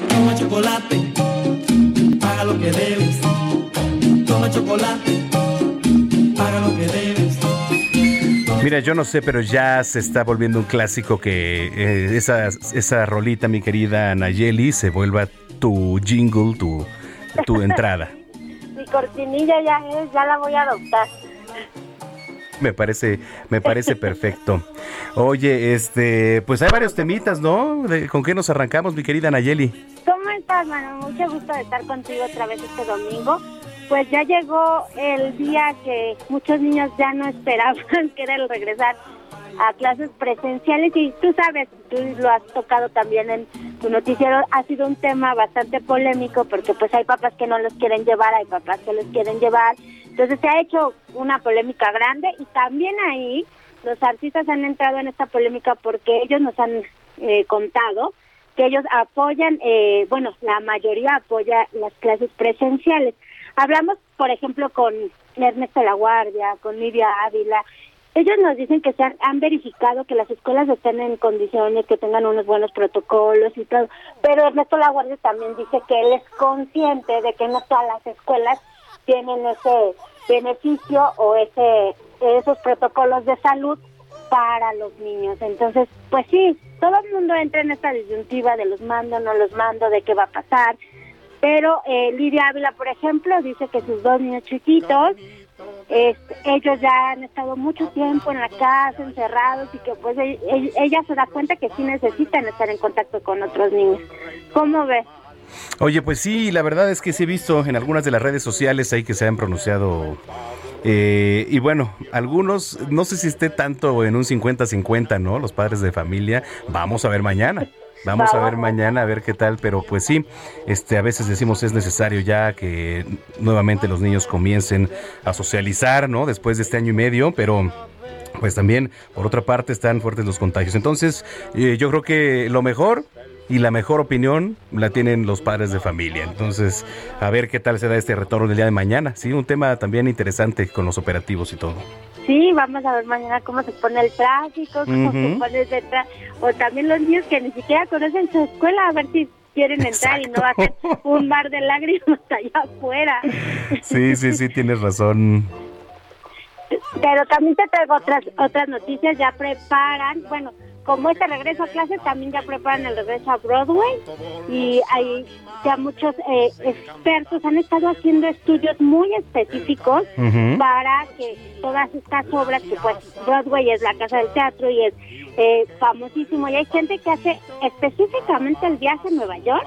[SPEAKER 18] Toma chocolate, paga lo que debes. Toma chocolate, paga lo que debes.
[SPEAKER 1] Mira, yo no sé, pero ya se está volviendo un clásico que eh, esa, esa rolita, mi querida Nayeli, se vuelva tu jingle, tu, tu entrada.
[SPEAKER 19] Mi cortinilla ya es, ya la voy a adoptar.
[SPEAKER 1] Me parece, me parece perfecto. Oye, este, pues hay varios temitas, ¿no? ¿Con qué nos arrancamos, mi querida Nayeli?
[SPEAKER 19] ¿Cómo estás, mano? Mucho gusto de estar contigo otra vez este domingo. Pues ya llegó el día que muchos niños ya no esperaban, que era el regresar a clases presenciales y tú sabes, tú lo has tocado también en tu noticiero, ha sido un tema bastante polémico porque pues hay papás que no los quieren llevar, hay papás que los quieren llevar, entonces se ha hecho una polémica grande y también ahí los artistas han entrado en esta polémica porque ellos nos han eh, contado que ellos apoyan, eh, bueno, la mayoría apoya las clases presenciales. Hablamos, por ejemplo, con Ernesto La Guardia, con Lidia Ávila. Ellos nos dicen que se han, han, verificado que las escuelas estén en condiciones, que tengan unos buenos protocolos y todo. Pero Ernesto La Guardia también dice que él es consciente de que no todas las escuelas tienen ese beneficio o ese esos protocolos de salud para los niños. Entonces, pues sí, todo el mundo entra en esta disyuntiva de los mando, no los mando, de qué va a pasar. Pero eh, Lidia Ávila, por ejemplo, dice que sus dos niños chiquitos, ellos ya han estado mucho tiempo en la casa, encerrados, y que pues e, e, ella se da cuenta que sí necesitan estar en contacto con otros niños. ¿Cómo ves?
[SPEAKER 1] Oye, pues sí, la verdad es que sí he visto en algunas de las redes sociales ahí que se han pronunciado Eh, y bueno, algunos, no sé si esté tanto en un 50-50, ¿no? Los padres de familia, vamos a ver mañana. Vamos a ver mañana a ver qué tal, pero pues sí, este a veces decimos es necesario ya que nuevamente los niños comiencen a socializar, ¿no? Después de este año y medio, pero pues también por otra parte están fuertes los contagios. Entonces, eh, yo creo que lo mejor y la mejor opinión la tienen los padres de familia. Entonces, a ver qué tal se da este retorno del día de mañana. Sí, un tema también interesante con los operativos y todo.
[SPEAKER 19] Sí, vamos a ver mañana cómo se pone el tráfico, cómo se
[SPEAKER 1] Ujú.
[SPEAKER 19] pone ese tra- o también los niños que ni siquiera conocen su escuela, a ver si quieren entrar y no va a ser un mar de lágrimas allá afuera.
[SPEAKER 1] Sí, sí, sí, tienes razón.
[SPEAKER 19] Pero también te traigo otras otras noticias, ya preparan, bueno, como este regreso a clases, también ya preparan el regreso a Broadway. Y hay ya muchos eh, expertos han estado haciendo estudios muy específicos para que todas estas obras, que pues Broadway es la casa del teatro y es eh, famosísimo, y hay gente que hace específicamente el viaje a Nueva York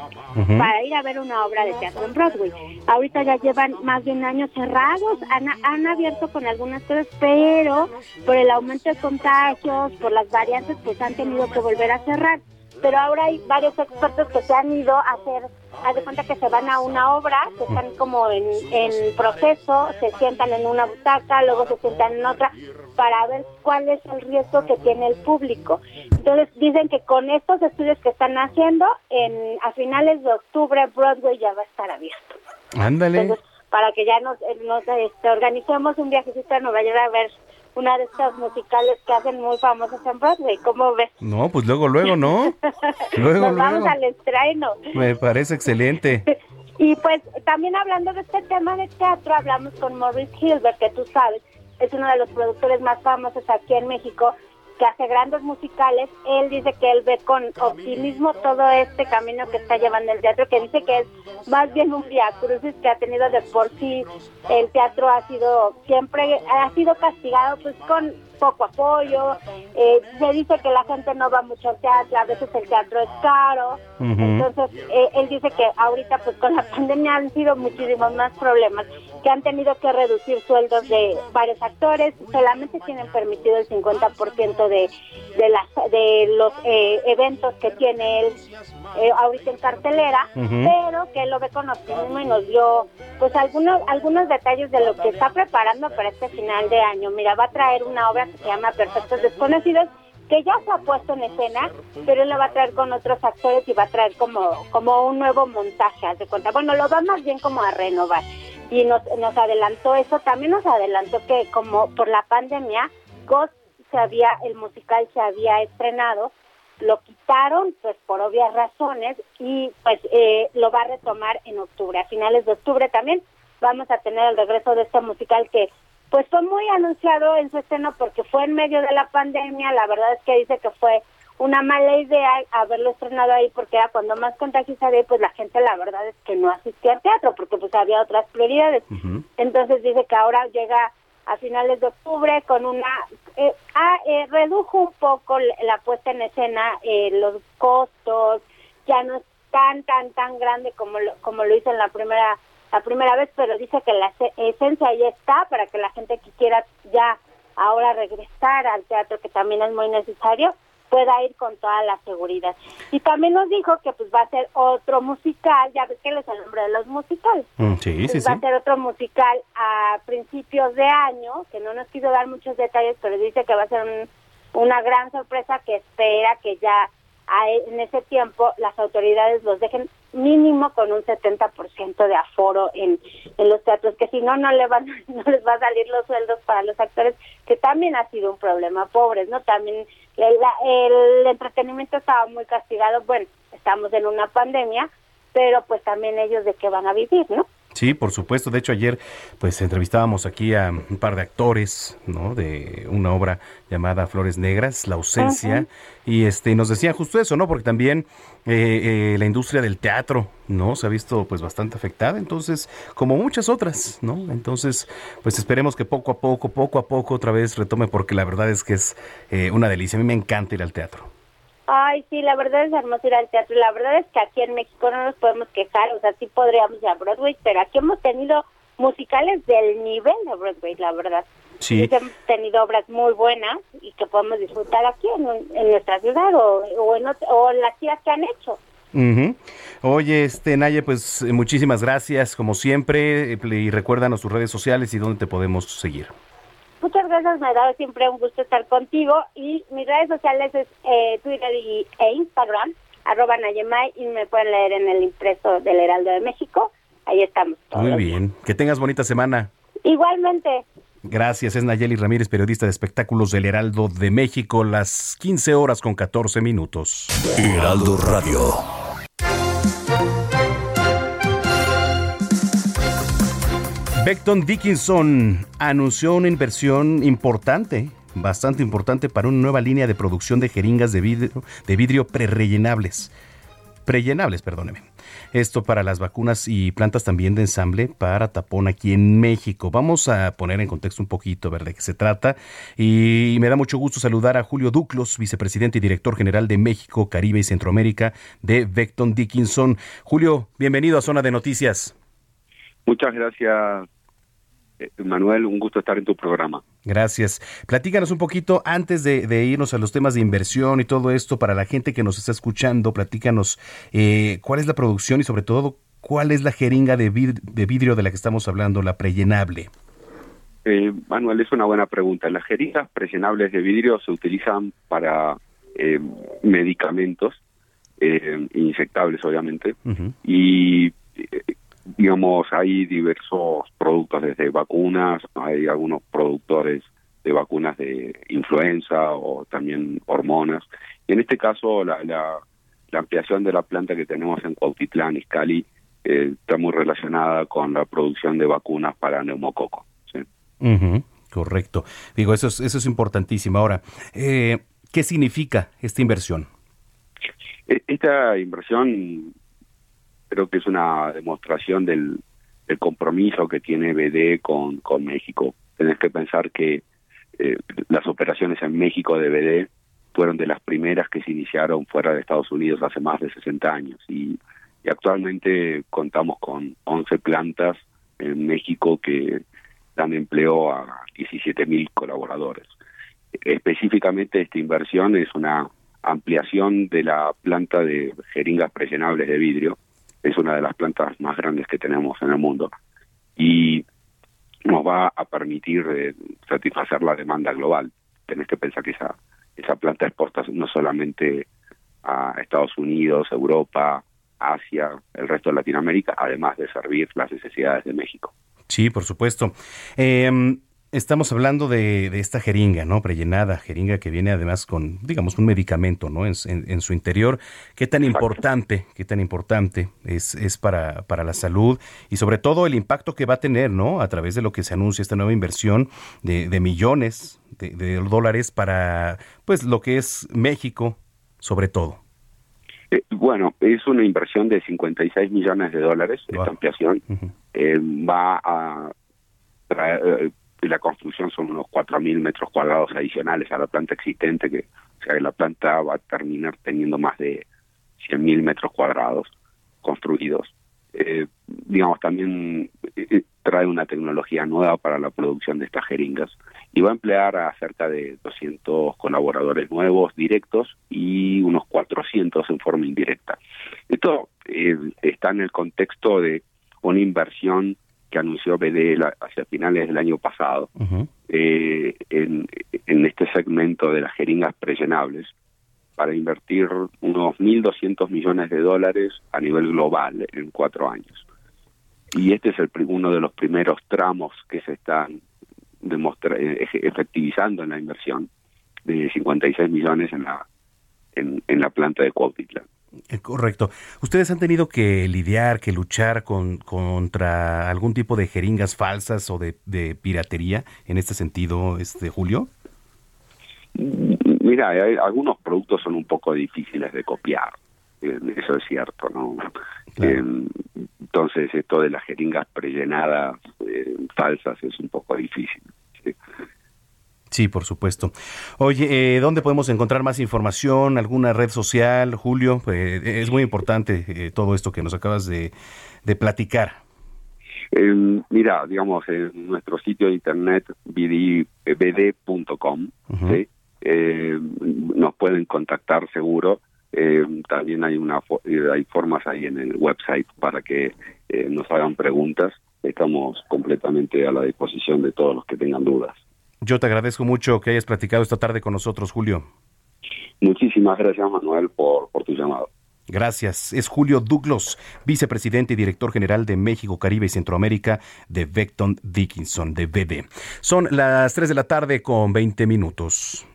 [SPEAKER 19] para ir a ver una obra de teatro en Broadway. Ahorita ya llevan más de un año cerrados, han, han abierto con algunas cosas, pero por el aumento de contagios, por las variantes, pues han tenido que volver a cerrar. Pero ahora hay varios expertos que se han ido a hacer, haz de cuenta que se van a una obra, que están como en, en proceso, se sientan en una butaca, luego se sientan en otra, para ver cuál es el riesgo que tiene el público. Entonces dicen que con estos estudios que están haciendo, en a finales de octubre Broadway ya va a estar abierto.
[SPEAKER 1] Ándale.
[SPEAKER 19] Entonces, para que ya nos, eh, nos este, organicemos un viajecito a Nueva York a ver una de estas musicales que hacen muy famosas en Broadway. ¿Cómo ves?
[SPEAKER 1] No, pues luego, luego, ¿no? Luego,
[SPEAKER 19] nos vamos
[SPEAKER 1] luego.
[SPEAKER 19] al estreno.
[SPEAKER 1] Me parece excelente.
[SPEAKER 19] Y pues también hablando de este tema de teatro, hablamos con Maurice Hilbert, que tú sabes, es uno de los productores más famosos aquí en México, que hace grandes musicales. Él dice que él ve con optimismo todo este camino que está llevando el teatro, que dice que es más bien un viacrucis que ha tenido de por sí. El teatro ha sido siempre, ha sido castigado pues con poco apoyo. Eh, se dice que la gente no va mucho al teatro, a veces el teatro es caro. Entonces, eh, él dice que ahorita pues con la pandemia han sido muchísimos más problemas, que han tenido que reducir sueldos de varios actores, solamente tienen permitido el 50% de, de, las, de los eh, eventos que tiene él eh, ahorita en cartelera, pero que él lo ve con optimismo y nos dio pues algunos algunos detalles de lo que está preparando para este final de año. Mira, va a traer una obra se llama Perfectos Desconocidos, que ya se ha puesto en escena, pero él lo va a traer con otros actores y va a traer como, como un nuevo montaje, de cuenta. Bueno, lo va más bien como a renovar. Y nos, nos adelantó eso, también nos adelantó que como por la pandemia, Ghost se había, el musical se había estrenado, lo quitaron pues por obvias razones y pues eh, lo va a retomar en octubre, a finales de octubre también vamos a tener el regreso de este musical que pues fue muy anunciado en su estreno porque fue en medio de la pandemia, la verdad es que dice que fue una mala idea haberlo estrenado ahí porque era cuando más contagios había pues la gente la verdad es que no asistía al teatro porque pues había otras prioridades. Entonces dice que ahora llega a finales de octubre con una eh, ah, eh, redujo un poco la la puesta en escena eh, los costos. Ya no es tan tan tan grande como lo, como lo hizo en la primera la primera vez pero dice que la ese- esencia ya está para que la gente que quiera ya ahora regresar al teatro que también es muy necesario pueda ir con toda la seguridad y también nos dijo que pues va a ser otro musical ya ves que él es el hombre de los musicales
[SPEAKER 1] Mm, Sí, sí,
[SPEAKER 19] pues
[SPEAKER 1] sí.
[SPEAKER 19] va a ser otro musical a principios de año, que no nos quiso dar muchos detalles, pero dice que va a ser un- una gran sorpresa que espera que ya a- en ese tiempo las autoridades los dejen mínimo con un 70% de aforo en, en los teatros, que si no, no, le van, no les va a salir los sueldos para los actores, que también ha sido un problema, pobres, ¿no? También el, el entretenimiento estaba muy castigado, bueno, estamos en una pandemia, pero pues también ellos de qué van a vivir, ¿no?
[SPEAKER 1] Sí, por supuesto. De hecho, ayer pues entrevistábamos aquí a un par de actores, ¿no? De una obra llamada Flores Negras, La ausencia, y este nos decían justo eso, ¿no? Porque también eh, eh, la industria del teatro, ¿no? Se ha visto pues bastante afectada, entonces como muchas otras, ¿no? Entonces pues esperemos que poco a poco, poco a poco otra vez retome, porque la verdad es que es eh, una delicia. A mí me encanta ir al teatro.
[SPEAKER 19] Ay, sí, la verdad es hermoso ir al teatro. La verdad es que aquí en México no nos podemos quejar, o sea, sí podríamos ir a Broadway, pero aquí hemos tenido
[SPEAKER 20] musicales del nivel de Broadway, la verdad.
[SPEAKER 1] Sí.
[SPEAKER 20] Hemos tenido obras muy buenas y que podemos disfrutar aquí en, en nuestra ciudad o, o, en, o en las giras que han hecho.
[SPEAKER 1] Ujú. Oye, este Naye, pues eh, muchísimas gracias, como siempre, eh, y recuérdanos tus redes sociales y dónde te podemos seguir.
[SPEAKER 20] Muchas gracias, me da siempre un gusto estar contigo y mis redes sociales es eh, Twitter y, e Instagram, arroba Nayemay y me pueden leer en el impreso del Heraldo de México. Ahí estamos. todos
[SPEAKER 1] Muy bien, que tengas bonita semana.
[SPEAKER 20] Igualmente.
[SPEAKER 1] Gracias, es Nayeli Ramírez, periodista de espectáculos del Heraldo de México, las 15 horas con 14 minutos.
[SPEAKER 15] Heraldo Radio.
[SPEAKER 1] Beckton Dickinson anunció una inversión importante, bastante importante para una nueva línea de producción de jeringas de vidrio, de prerellenables. Prellenables, perdóneme. Esto para las vacunas y plantas también de ensamble para tapón aquí en México. Vamos a poner en contexto un poquito, ver de qué se trata. Y me da mucho gusto saludar a Julio Duclos, vicepresidente y director general de México, Caribe y Centroamérica de Beckton Dickinson. Julio, bienvenido a Zona de Noticias.
[SPEAKER 21] Muchas gracias, eh, Manuel. Un gusto estar en tu programa.
[SPEAKER 1] Gracias. Platícanos un poquito antes de, de irnos a los temas de inversión y todo esto para la gente que nos está escuchando. Platícanos eh, cuál es la producción y sobre todo cuál es la jeringa de, vid- de vidrio de la que estamos hablando, la prellenable.
[SPEAKER 21] Eh, Manuel, es una buena pregunta. Las jeringas presionables de vidrio se utilizan para eh, medicamentos eh, inyectables, obviamente, y eh, digamos hay diversos productos desde vacunas, hay algunos productores de vacunas de influenza o también hormonas. Y en este caso la, la, la ampliación de la planta que tenemos en Cuautitlán, Izcalli, eh, está muy relacionada con la producción de vacunas para neumococo.
[SPEAKER 1] correcto. Digo, eso es, eso es importantísimo. Ahora, eh, ¿qué significa esta inversión?
[SPEAKER 21] E- Esta inversión creo que es una demostración del, compromiso que tiene BD con, México. Tenés que pensar que eh, las operaciones en México de BD fueron de las primeras que se iniciaron fuera de Estados Unidos hace más de 60 años y, y actualmente contamos con 11 plantas en México que dan empleo a 17 mil colaboradores. Específicamente esta inversión es una ampliación de la planta de jeringas presionables de vidrio. Es una de las plantas más grandes que tenemos en el mundo y nos va a permitir eh, satisfacer la demanda global. Tenés que pensar que esa, esa planta exporta no solamente a Estados Unidos, Europa, Asia, el resto de Latinoamérica, además de servir las necesidades de México.
[SPEAKER 1] Sí, por supuesto. Eh, estamos hablando de, de esta jeringa, ¿no? Prellenada, jeringa que viene además con, digamos, un medicamento, ¿no? En, en- en su interior. ¿Qué tan importante, qué tan importante es, es para, para la salud y sobre todo el impacto que va a tener, ¿no? A través de lo que se anuncia esta nueva inversión de, de millones de, de dólares para, pues, lo que es México, sobre todo.
[SPEAKER 21] Eh, bueno, es una inversión de 56 millones de dólares, esta ampliación. Eh, va a traer, eh, la construcción son unos 4.000 metros cuadrados adicionales a la planta existente, que o sea que la planta va a terminar teniendo más de 100.000 metros cuadrados construidos. Eh, digamos, también eh, trae una tecnología nueva para la producción de estas jeringas y va a emplear a cerca de 200 colaboradores nuevos directos y unos 400 en forma indirecta. Esto eh, está en el contexto de una inversión que anunció BD la- hacia finales del año pasado eh, en, en este segmento de las jeringas presionables para invertir unos 1.200 millones de dólares a nivel global en cuatro años. Y este es el, uno de los primeros tramos que se están eh, efectivizando en la inversión de 56 millones en la en, en la planta de Cuautitlán.
[SPEAKER 1] Eh, Correcto. ¿Ustedes han tenido que lidiar, que luchar con, contra algún tipo de jeringas falsas o de, de piratería en este sentido, este Julio?
[SPEAKER 21] Mira, hay- algunos productos son un poco difíciles de copiar, eh, eso es cierto, ¿no? Eh, entonces, esto de las jeringas prellenadas eh, falsas es un poco difícil.
[SPEAKER 1] Sí, por supuesto. Oye, eh, ¿dónde podemos encontrar más información? ¿Alguna red social, Julio? Eh, es muy importante eh, todo esto que nos acabas de, de platicar.
[SPEAKER 21] Eh, mira, digamos, en nuestro sitio de internet bd.com, ¿sí? Eh, nos pueden contactar seguro. Eh, también hay una hay formas ahí en el website para que nos hagan preguntas. Estamos completamente a la disposición de todos los que tengan dudas.
[SPEAKER 1] Yo te agradezco mucho que hayas platicado esta tarde con nosotros, Julio.
[SPEAKER 21] Muchísimas gracias, Manuel, por, por tu llamado.
[SPEAKER 1] Gracias. Es Julio Douglas, vicepresidente y director general de México, Caribe y Centroamérica de Vecton Dickinson, de BD. Son las 3 de la tarde con 20 minutos.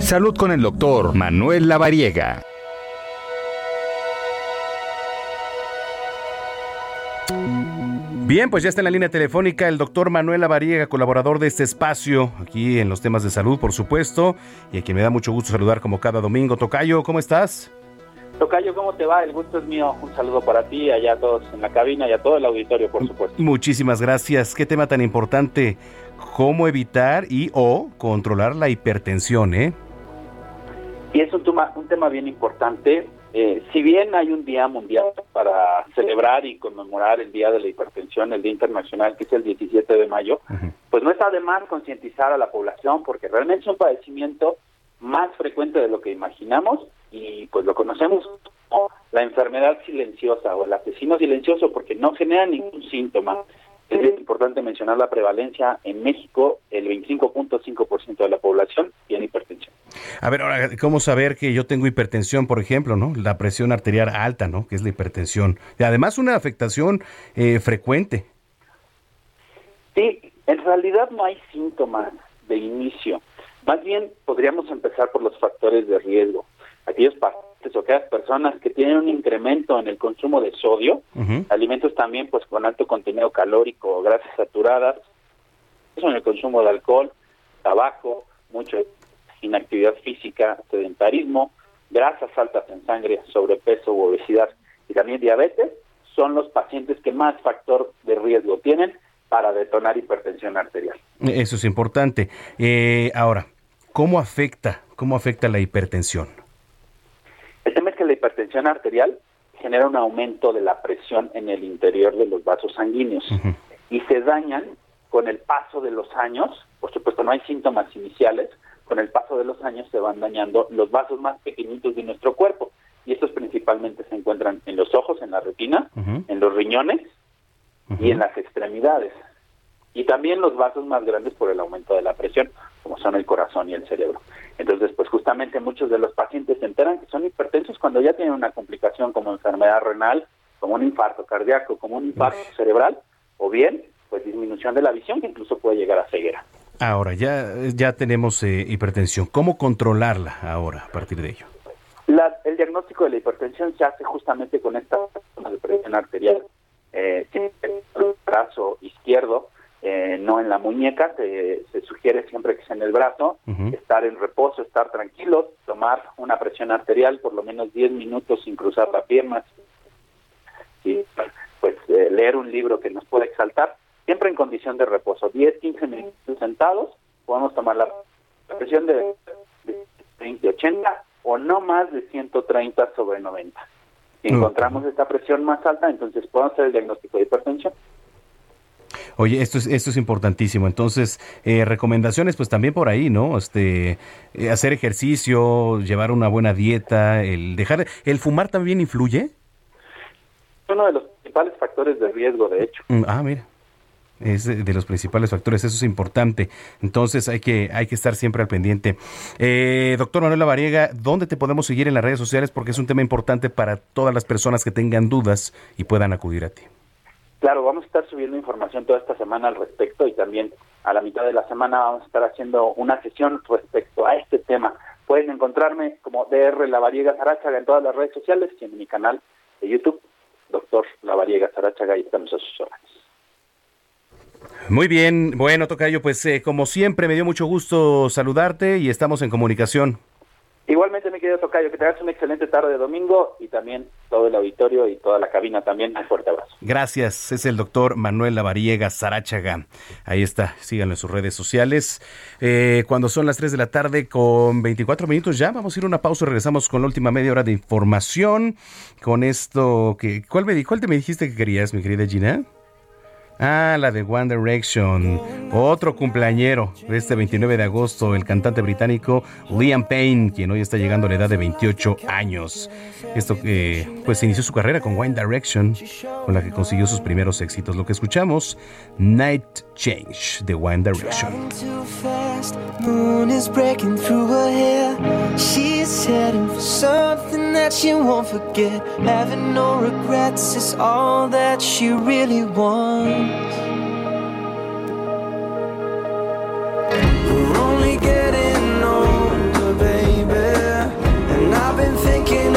[SPEAKER 5] Salud con el doctor Manuel Lavariega.
[SPEAKER 1] Bien, pues ya está en la línea telefónica el doctor Manuel Lavariega, colaborador de este espacio, aquí en los temas de salud, por supuesto, y a quien me da mucho gusto saludar como cada domingo. Tocayo, ¿cómo estás?
[SPEAKER 16] Tocayo, ¿cómo te va? El gusto es mío. Un saludo para ti, allá a todos en la cabina y a todo el auditorio, por supuesto.
[SPEAKER 1] Muchísimas gracias. Qué tema tan importante. ¿Cómo evitar y o controlar la hipertensión, eh?
[SPEAKER 16] Y es un tema, un tema bien importante. Eh, si bien hay un día mundial para celebrar y conmemorar el Día de la Hipertensión, el Día Internacional, que es el 17 de mayo, pues no está de más concientizar a la población porque realmente es un padecimiento más frecuente de lo que imaginamos y pues lo conocemos como la enfermedad silenciosa o el asesino silencioso porque no genera ningún síntoma. Es importante mencionar la prevalencia en México, el 25.5% de la población tiene hipertensión.
[SPEAKER 1] A ver, ahora, ¿cómo saber que yo tengo hipertensión, por ejemplo, no? La presión arterial alta, ¿no? Que es la hipertensión. Y además una afectación eh, frecuente.
[SPEAKER 16] Sí, en realidad no hay síntomas de inicio. Más bien podríamos empezar por los factores de riesgo. Aquellos pacientes o aquellas personas que tienen un incremento en el consumo de sodio, alimentos también pues con alto contenido calórico grasas saturadas, eso en el consumo de alcohol, tabaco, mucho inactividad física, sedentarismo, grasas altas en sangre, sobrepeso u obesidad y también diabetes, son los pacientes que más factor de riesgo tienen para detonar hipertensión arterial.
[SPEAKER 1] Eso es importante. Eh, ahora, ¿cómo afecta, cómo afecta la hipertensión?
[SPEAKER 16] El tema es que la hipertensión arterial genera un aumento de la presión en el interior de los vasos sanguíneos y se dañan con el paso de los años, por supuesto no hay síntomas iniciales, con el paso de los años se van dañando los vasos más pequeñitos de nuestro cuerpo y estos principalmente se encuentran en los ojos, en la retina, en los riñones y en las extremidades. Y también los vasos más grandes por el aumento de la presión, como son el corazón y el cerebro. Entonces, pues justamente muchos de los pacientes se enteran que son hipertensos cuando ya tienen una complicación como enfermedad renal, como un infarto cardíaco, como un infarto cerebral, o bien, pues disminución de la visión que incluso puede llegar a ceguera.
[SPEAKER 1] Ahora, ya, ya tenemos eh, hipertensión. ¿Cómo controlarla ahora a partir de ello?
[SPEAKER 16] La, el diagnóstico de la hipertensión se hace justamente con esta presión arterial. Eh, el brazo izquierdo, eh, no en la muñeca, se, se, sugiere siempre que sea en el brazo, uh -huh. estar en reposo, estar tranquilo, tomar una presión arterial por lo menos 10 minutos sin cruzar la pierna, y pues eh, leer un libro que nos pueda exaltar, siempre en condición de reposo, 10, 15 minutos sentados, podemos tomar la presión de, de 20, 80 o no más de 130 sobre 90. Si encontramos esta presión más alta, entonces podemos hacer el diagnóstico de hipertensión.
[SPEAKER 1] Oye, esto es, esto es importantísimo. Entonces, eh, recomendaciones, pues también por ahí, ¿no? Este, eh, hacer ejercicio, llevar una buena dieta, el dejar, el fumar también influye.
[SPEAKER 16] Uno de los principales factores de riesgo, de hecho.
[SPEAKER 1] Ah, mira. Es de los principales factores, eso es importante. Entonces hay que, hay que estar siempre al pendiente. Eh, doctor Manuel Lavariega, ¿dónde te podemos seguir en las redes sociales? Porque es un tema importante para todas las personas que tengan dudas y puedan acudir a ti.
[SPEAKER 16] Claro, vamos a estar subiendo información toda esta semana al respecto y también a la mitad de la semana vamos a estar haciendo una sesión respecto a este tema. Pueden encontrarme como DR Lavariega Zarachaga en todas las redes sociales y en mi canal de YouTube, Doctor Lavariega Zarachaga, y estamos a sus órdenes.
[SPEAKER 1] Muy bien, bueno, Tocayo, pues eh, como siempre me dio mucho gusto saludarte y estamos en comunicación.
[SPEAKER 22] Igualmente, mi querido Tocayo, que tengas una excelente tarde de domingo y también todo el auditorio y toda la cabina también. Un fuerte abrazo.
[SPEAKER 1] Gracias. Es el doctor Manuel Lavariega Sarachaga. Ahí está. Síganlo en sus redes sociales. Eh, cuando son las 3 de la tarde con 24 minutos ya, vamos a ir a una pausa. Regresamos con la última media hora de información. Con esto que... ¿Cuál, me, cuál te me dijiste que querías, mi querida Gina? Ah, la de One Direction. Otro cumpleañero de este 29 de agosto, el cantante británico Liam Payne, quien hoy está llegando a la edad de 28 años. Esto que pues inició su carrera con One Direction, con la que consiguió sus primeros éxitos. Lo que escuchamos, Night Change de One Direction.
[SPEAKER 23] Having no regrets is all that she really wants. We're only getting older, baby. And I've been thinking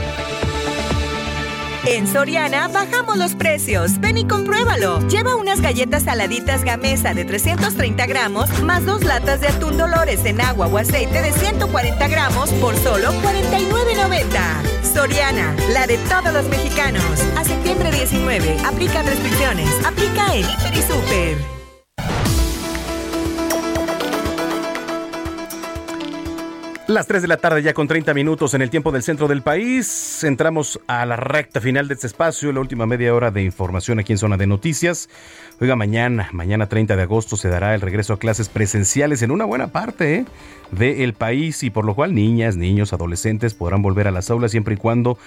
[SPEAKER 11] En Soriana bajamos los precios. Ven y compruébalo. Lleva unas galletas saladitas Gamesa de 330 gramos más dos latas de atún Dolores en agua o aceite de 140 gramos por solo 49.90. Soriana, la de todos los mexicanos. A septiembre 19. Aplica restricciones. Aplica en Hiper y Super.
[SPEAKER 1] Las 3 de la tarde ya con 30 minutos en el tiempo del centro del país. Entramos a la recta final de este espacio, la última media hora de información aquí en Zona de Noticias. Oiga, mañana, mañana 30 de agosto se dará el regreso a clases presenciales en una buena parte ¿eh? del país y por lo cual niñas, niños, adolescentes podrán volver a las aulas siempre y cuando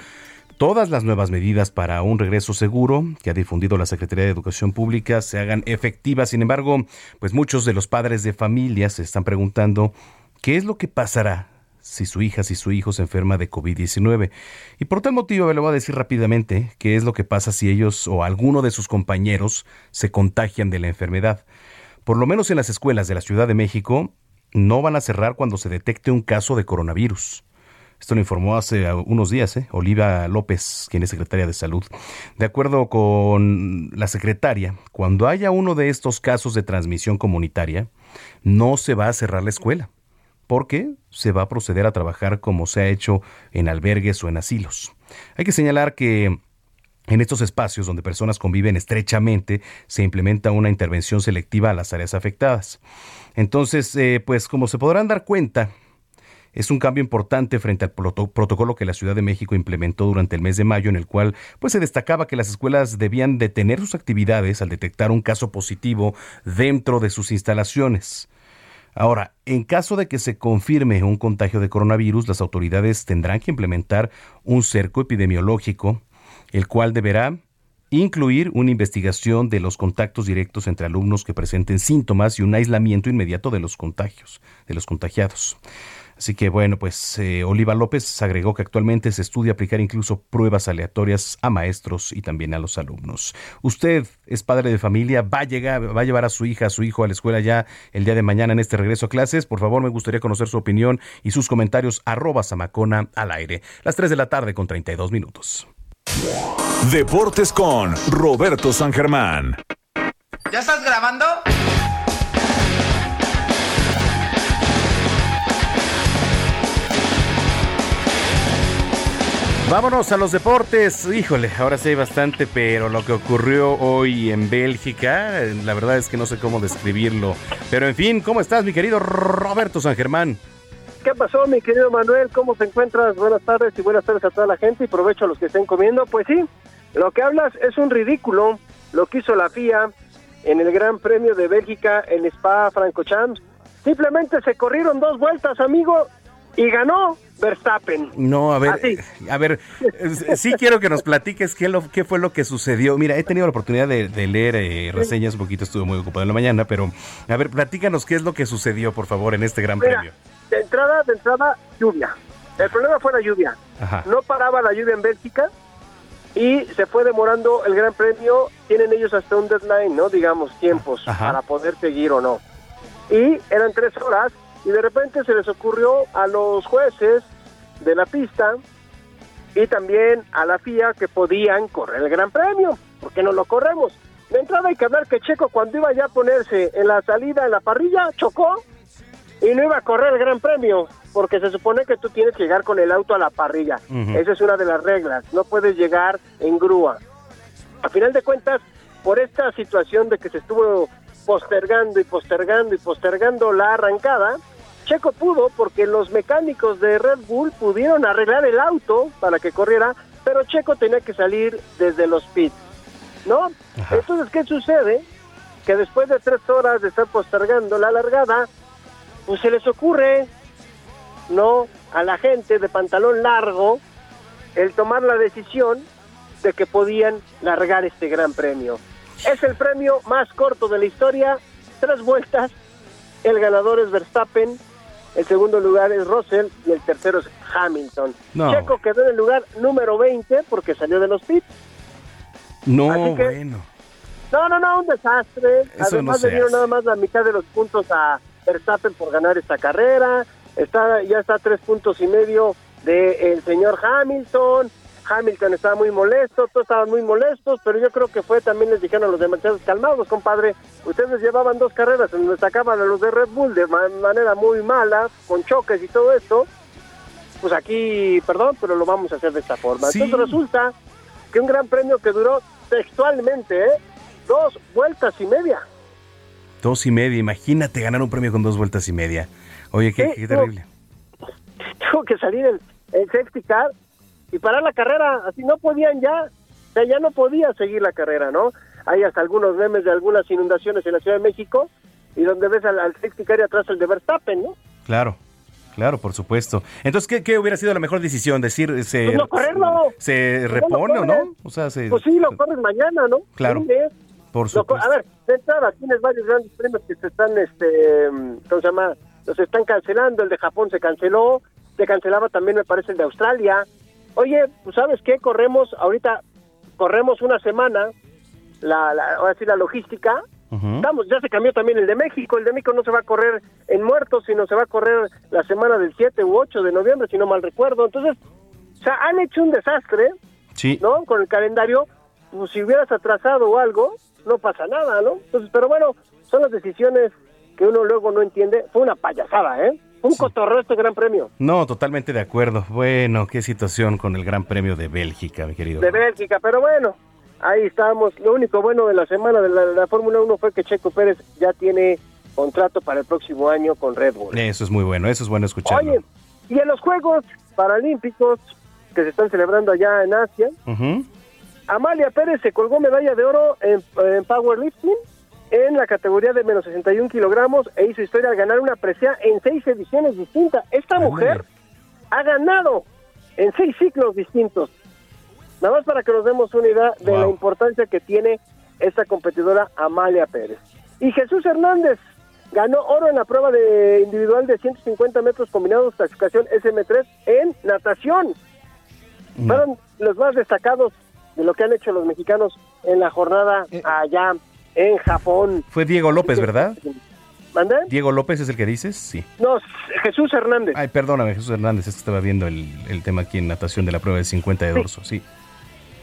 [SPEAKER 1] todas las nuevas medidas para un regreso seguro que ha difundido la Secretaría de Educación Pública se hagan efectivas. Sin embargo, pues muchos de los padres de familia se están preguntando qué es lo que pasará si su hija, si su hijo se enferma de COVID-19. Y por tal motivo le voy a decir rápidamente qué es lo que pasa si ellos o alguno de sus compañeros se contagian de la enfermedad. Por lo menos en las escuelas de la Ciudad de México no van a cerrar cuando se detecte un caso de coronavirus. Esto lo informó hace unos días ¿eh? Oliva López, quien es secretaria de Salud. De acuerdo con la secretaria, cuando haya uno de estos casos de transmisión comunitaria, no se va a cerrar la escuela porque se va a proceder a trabajar como se ha hecho en albergues o en asilos. Hay que señalar que en estos espacios donde personas conviven estrechamente se implementa una intervención selectiva a las áreas afectadas. Entonces, eh, pues como se podrán dar cuenta, es un cambio importante frente al protocolo que la Ciudad de México implementó durante el mes de mayo, en el cual pues, se destacaba que las escuelas debían detener sus actividades al detectar un caso positivo dentro de sus instalaciones. Ahora, en caso de que se confirme un contagio de coronavirus, las autoridades tendrán que implementar un cerco epidemiológico, el cual deberá incluir una investigación de los contactos directos entre alumnos que presenten síntomas y un aislamiento inmediato de los contagios, de los contagiados. Así que bueno, pues eh, Oliva López agregó que actualmente se estudia aplicar incluso pruebas aleatorias a maestros y también a los alumnos. Usted es padre de familia, va a llegar, va a llevar a su hija, a su hijo a la escuela ya el día de mañana en este regreso a clases. Por favor, me gustaría conocer su opinión y sus comentarios arroba Samacona al aire. Las 3 de la tarde con 32 minutos.
[SPEAKER 15] Deportes con Roberto San Germán.
[SPEAKER 2] ¿Ya estás grabando?
[SPEAKER 1] Vámonos a los deportes. Híjole, ahora sí hay bastante, pero lo que ocurrió hoy en Bélgica, la verdad es que no sé cómo describirlo. Pero en fin, ¿cómo estás, mi querido Roberto San Germán?
[SPEAKER 10] ¿Qué pasó, mi querido Manuel? ¿Cómo te encuentras? Buenas tardes y buenas tardes a toda la gente y provecho a los que estén comiendo. Pues sí, lo que hablas es un ridículo lo que hizo la FIA en el Gran Premio de Bélgica en Spa Francorchamps. Simplemente se corrieron dos vueltas, amigo,
[SPEAKER 24] y ganó Verstappen.
[SPEAKER 1] No, a ver,
[SPEAKER 24] Así.
[SPEAKER 1] a ver, sí quiero que nos platiques qué, lo, qué fue lo que sucedió. Mira, he tenido la oportunidad de, de leer eh, reseñas un poquito, estuve muy ocupado en la mañana, pero a ver, platícanos qué es lo que sucedió, por favor, en este gran
[SPEAKER 24] Mira,
[SPEAKER 1] premio.
[SPEAKER 24] de entrada, de entrada, lluvia. El problema fue la lluvia.
[SPEAKER 1] Ajá.
[SPEAKER 24] No paraba la lluvia en Bélgica y se fue demorando el Gran Premio. Tienen ellos hasta un deadline, ¿no? Digamos, tiempos
[SPEAKER 25] Ajá.
[SPEAKER 24] para poder seguir o no. Y eran tres horas y de repente se les ocurrió a los jueces de la pista y también a la FIA que podían correr el Gran Premio. ¿Por qué no lo corremos? De entrada hay que hablar que Checo cuando iba ya a ponerse en la salida, en la parrilla, chocó y no iba a correr el Gran Premio, porque se supone que tú tienes que llegar con el auto a la parrilla. Esa es una de las reglas, no puedes llegar en grúa. A final de cuentas, por esta situación de que se estuvo postergando y postergando y postergando la arrancada, Checo pudo porque los mecánicos de Red Bull pudieron arreglar el auto para que corriera, pero Checo tenía que salir desde los pits, ¿no? Entonces, ¿qué sucede? Que después de tres horas de estar postergando la largada, pues se les ocurre, ¿no? A la gente de pantalón largo, el tomar la decisión de que podían largar este gran premio. Es el premio más corto de la historia, tres vueltas, el ganador es Verstappen, el segundo lugar es Russell y el tercero es Hamilton.
[SPEAKER 1] No.
[SPEAKER 24] Checo quedó en el lugar número 20 porque salió de los pits.
[SPEAKER 1] No,
[SPEAKER 24] Así que-
[SPEAKER 1] bueno.
[SPEAKER 24] No, no, no, un desastre.
[SPEAKER 1] Eso
[SPEAKER 24] Además
[SPEAKER 1] no
[SPEAKER 24] le dieron nada más la mitad de los puntos a Verstappen por ganar esta carrera. Está ya está a tres puntos y medio del señor Hamilton. Hamilton estaba muy molesto, todos estaban muy molestos, pero yo creo que fue también les dijeron a los demasiados calmados, compadre. Ustedes llevaban dos carreras en donde sacaban a los de Red Bull de ma- manera muy mala, con choques y todo esto. Pues aquí, perdón, pero lo vamos a hacer de esta forma.
[SPEAKER 1] Sí.
[SPEAKER 24] Entonces resulta que un gran premio que duró textualmente, ¿eh? dos vueltas y media.
[SPEAKER 1] Dos y media, imagínate ganar un premio con dos vueltas y media. Oye, qué,
[SPEAKER 24] Sí,
[SPEAKER 1] qué
[SPEAKER 24] no.
[SPEAKER 1] terrible.
[SPEAKER 24] Tuvo que salir el, el safety car y parar la carrera. Así no podían ya, o sea, ya no podía seguir la carrera, ¿no? Hay hasta algunos memes de algunas inundaciones en la Ciudad de México y donde ves al, al safety car y atrás el de Verstappen, ¿no?
[SPEAKER 1] Claro, claro, por supuesto. Entonces, ¿qué, qué hubiera sido la mejor decisión? Decir, se,
[SPEAKER 24] Pues no correrlo.
[SPEAKER 1] se
[SPEAKER 24] Pues no
[SPEAKER 1] repone o no? O sea, se,
[SPEAKER 24] Pues sí, lo corres mañana, ¿no?
[SPEAKER 1] Claro. Por supuesto.
[SPEAKER 24] a ver, de entrada, tienes varios grandes premios que se están, este, ¿cómo se llama? Los están cancelando, el de Japón se canceló, se cancelaba también, me parece, el de Australia. Oye, pues ¿sabes qué? Corremos, ahorita, corremos una semana, la, la, ahora sí, la logística. Vamos, ya se cambió también el de México, el de México no se va a correr en muertos, sino se va a correr la semana del 7 u 8 de noviembre, si no mal recuerdo. Entonces, o sea, han hecho un desastre,
[SPEAKER 1] Sí.
[SPEAKER 24] ¿no? Con el calendario, pues si hubieras atrasado o algo, no pasa nada, ¿no? Entonces, pero bueno, son las decisiones que uno luego no entiende. Fue una payasada, ¿eh? Un cotorreo este gran premio
[SPEAKER 1] No, totalmente de acuerdo. Bueno, qué situación con el Gran Premio de Bélgica, mi querido.
[SPEAKER 24] de Bélgica, pero bueno, ahí estamos. Lo único bueno de la semana de la, Fórmula 1 fue que Checo Pérez ya tiene contrato para el próximo año con Red Bull.
[SPEAKER 1] Eso es muy bueno, eso es bueno escucharlo.
[SPEAKER 24] Oye, y en los Juegos Paralímpicos que se están celebrando allá en Asia. Amalia Pérez se colgó medalla de oro en, en powerlifting en la categoría de menos 61 kilogramos e hizo historia al ganar una presea en seis ediciones distintas. Esta mujer ha ganado en seis ciclos distintos. Nada más para que nos demos una idea de la importancia que tiene esta competidora Amalia Pérez. Y Jesús Hernández ganó oro en la prueba de individual de 150 metros combinados clasificación SM3 en natación. Fueron los más destacados de lo que han hecho los mexicanos en la jornada allá en Japón.
[SPEAKER 1] Fue Diego López, ¿verdad? Diego López es el que dices, sí.
[SPEAKER 24] No, Jesús Hernández.
[SPEAKER 1] Ay, perdóname, Jesús Hernández, es que estaba viendo el, el tema aquí en natación de la prueba de 50 de
[SPEAKER 24] Sí.
[SPEAKER 1] dorso, sí.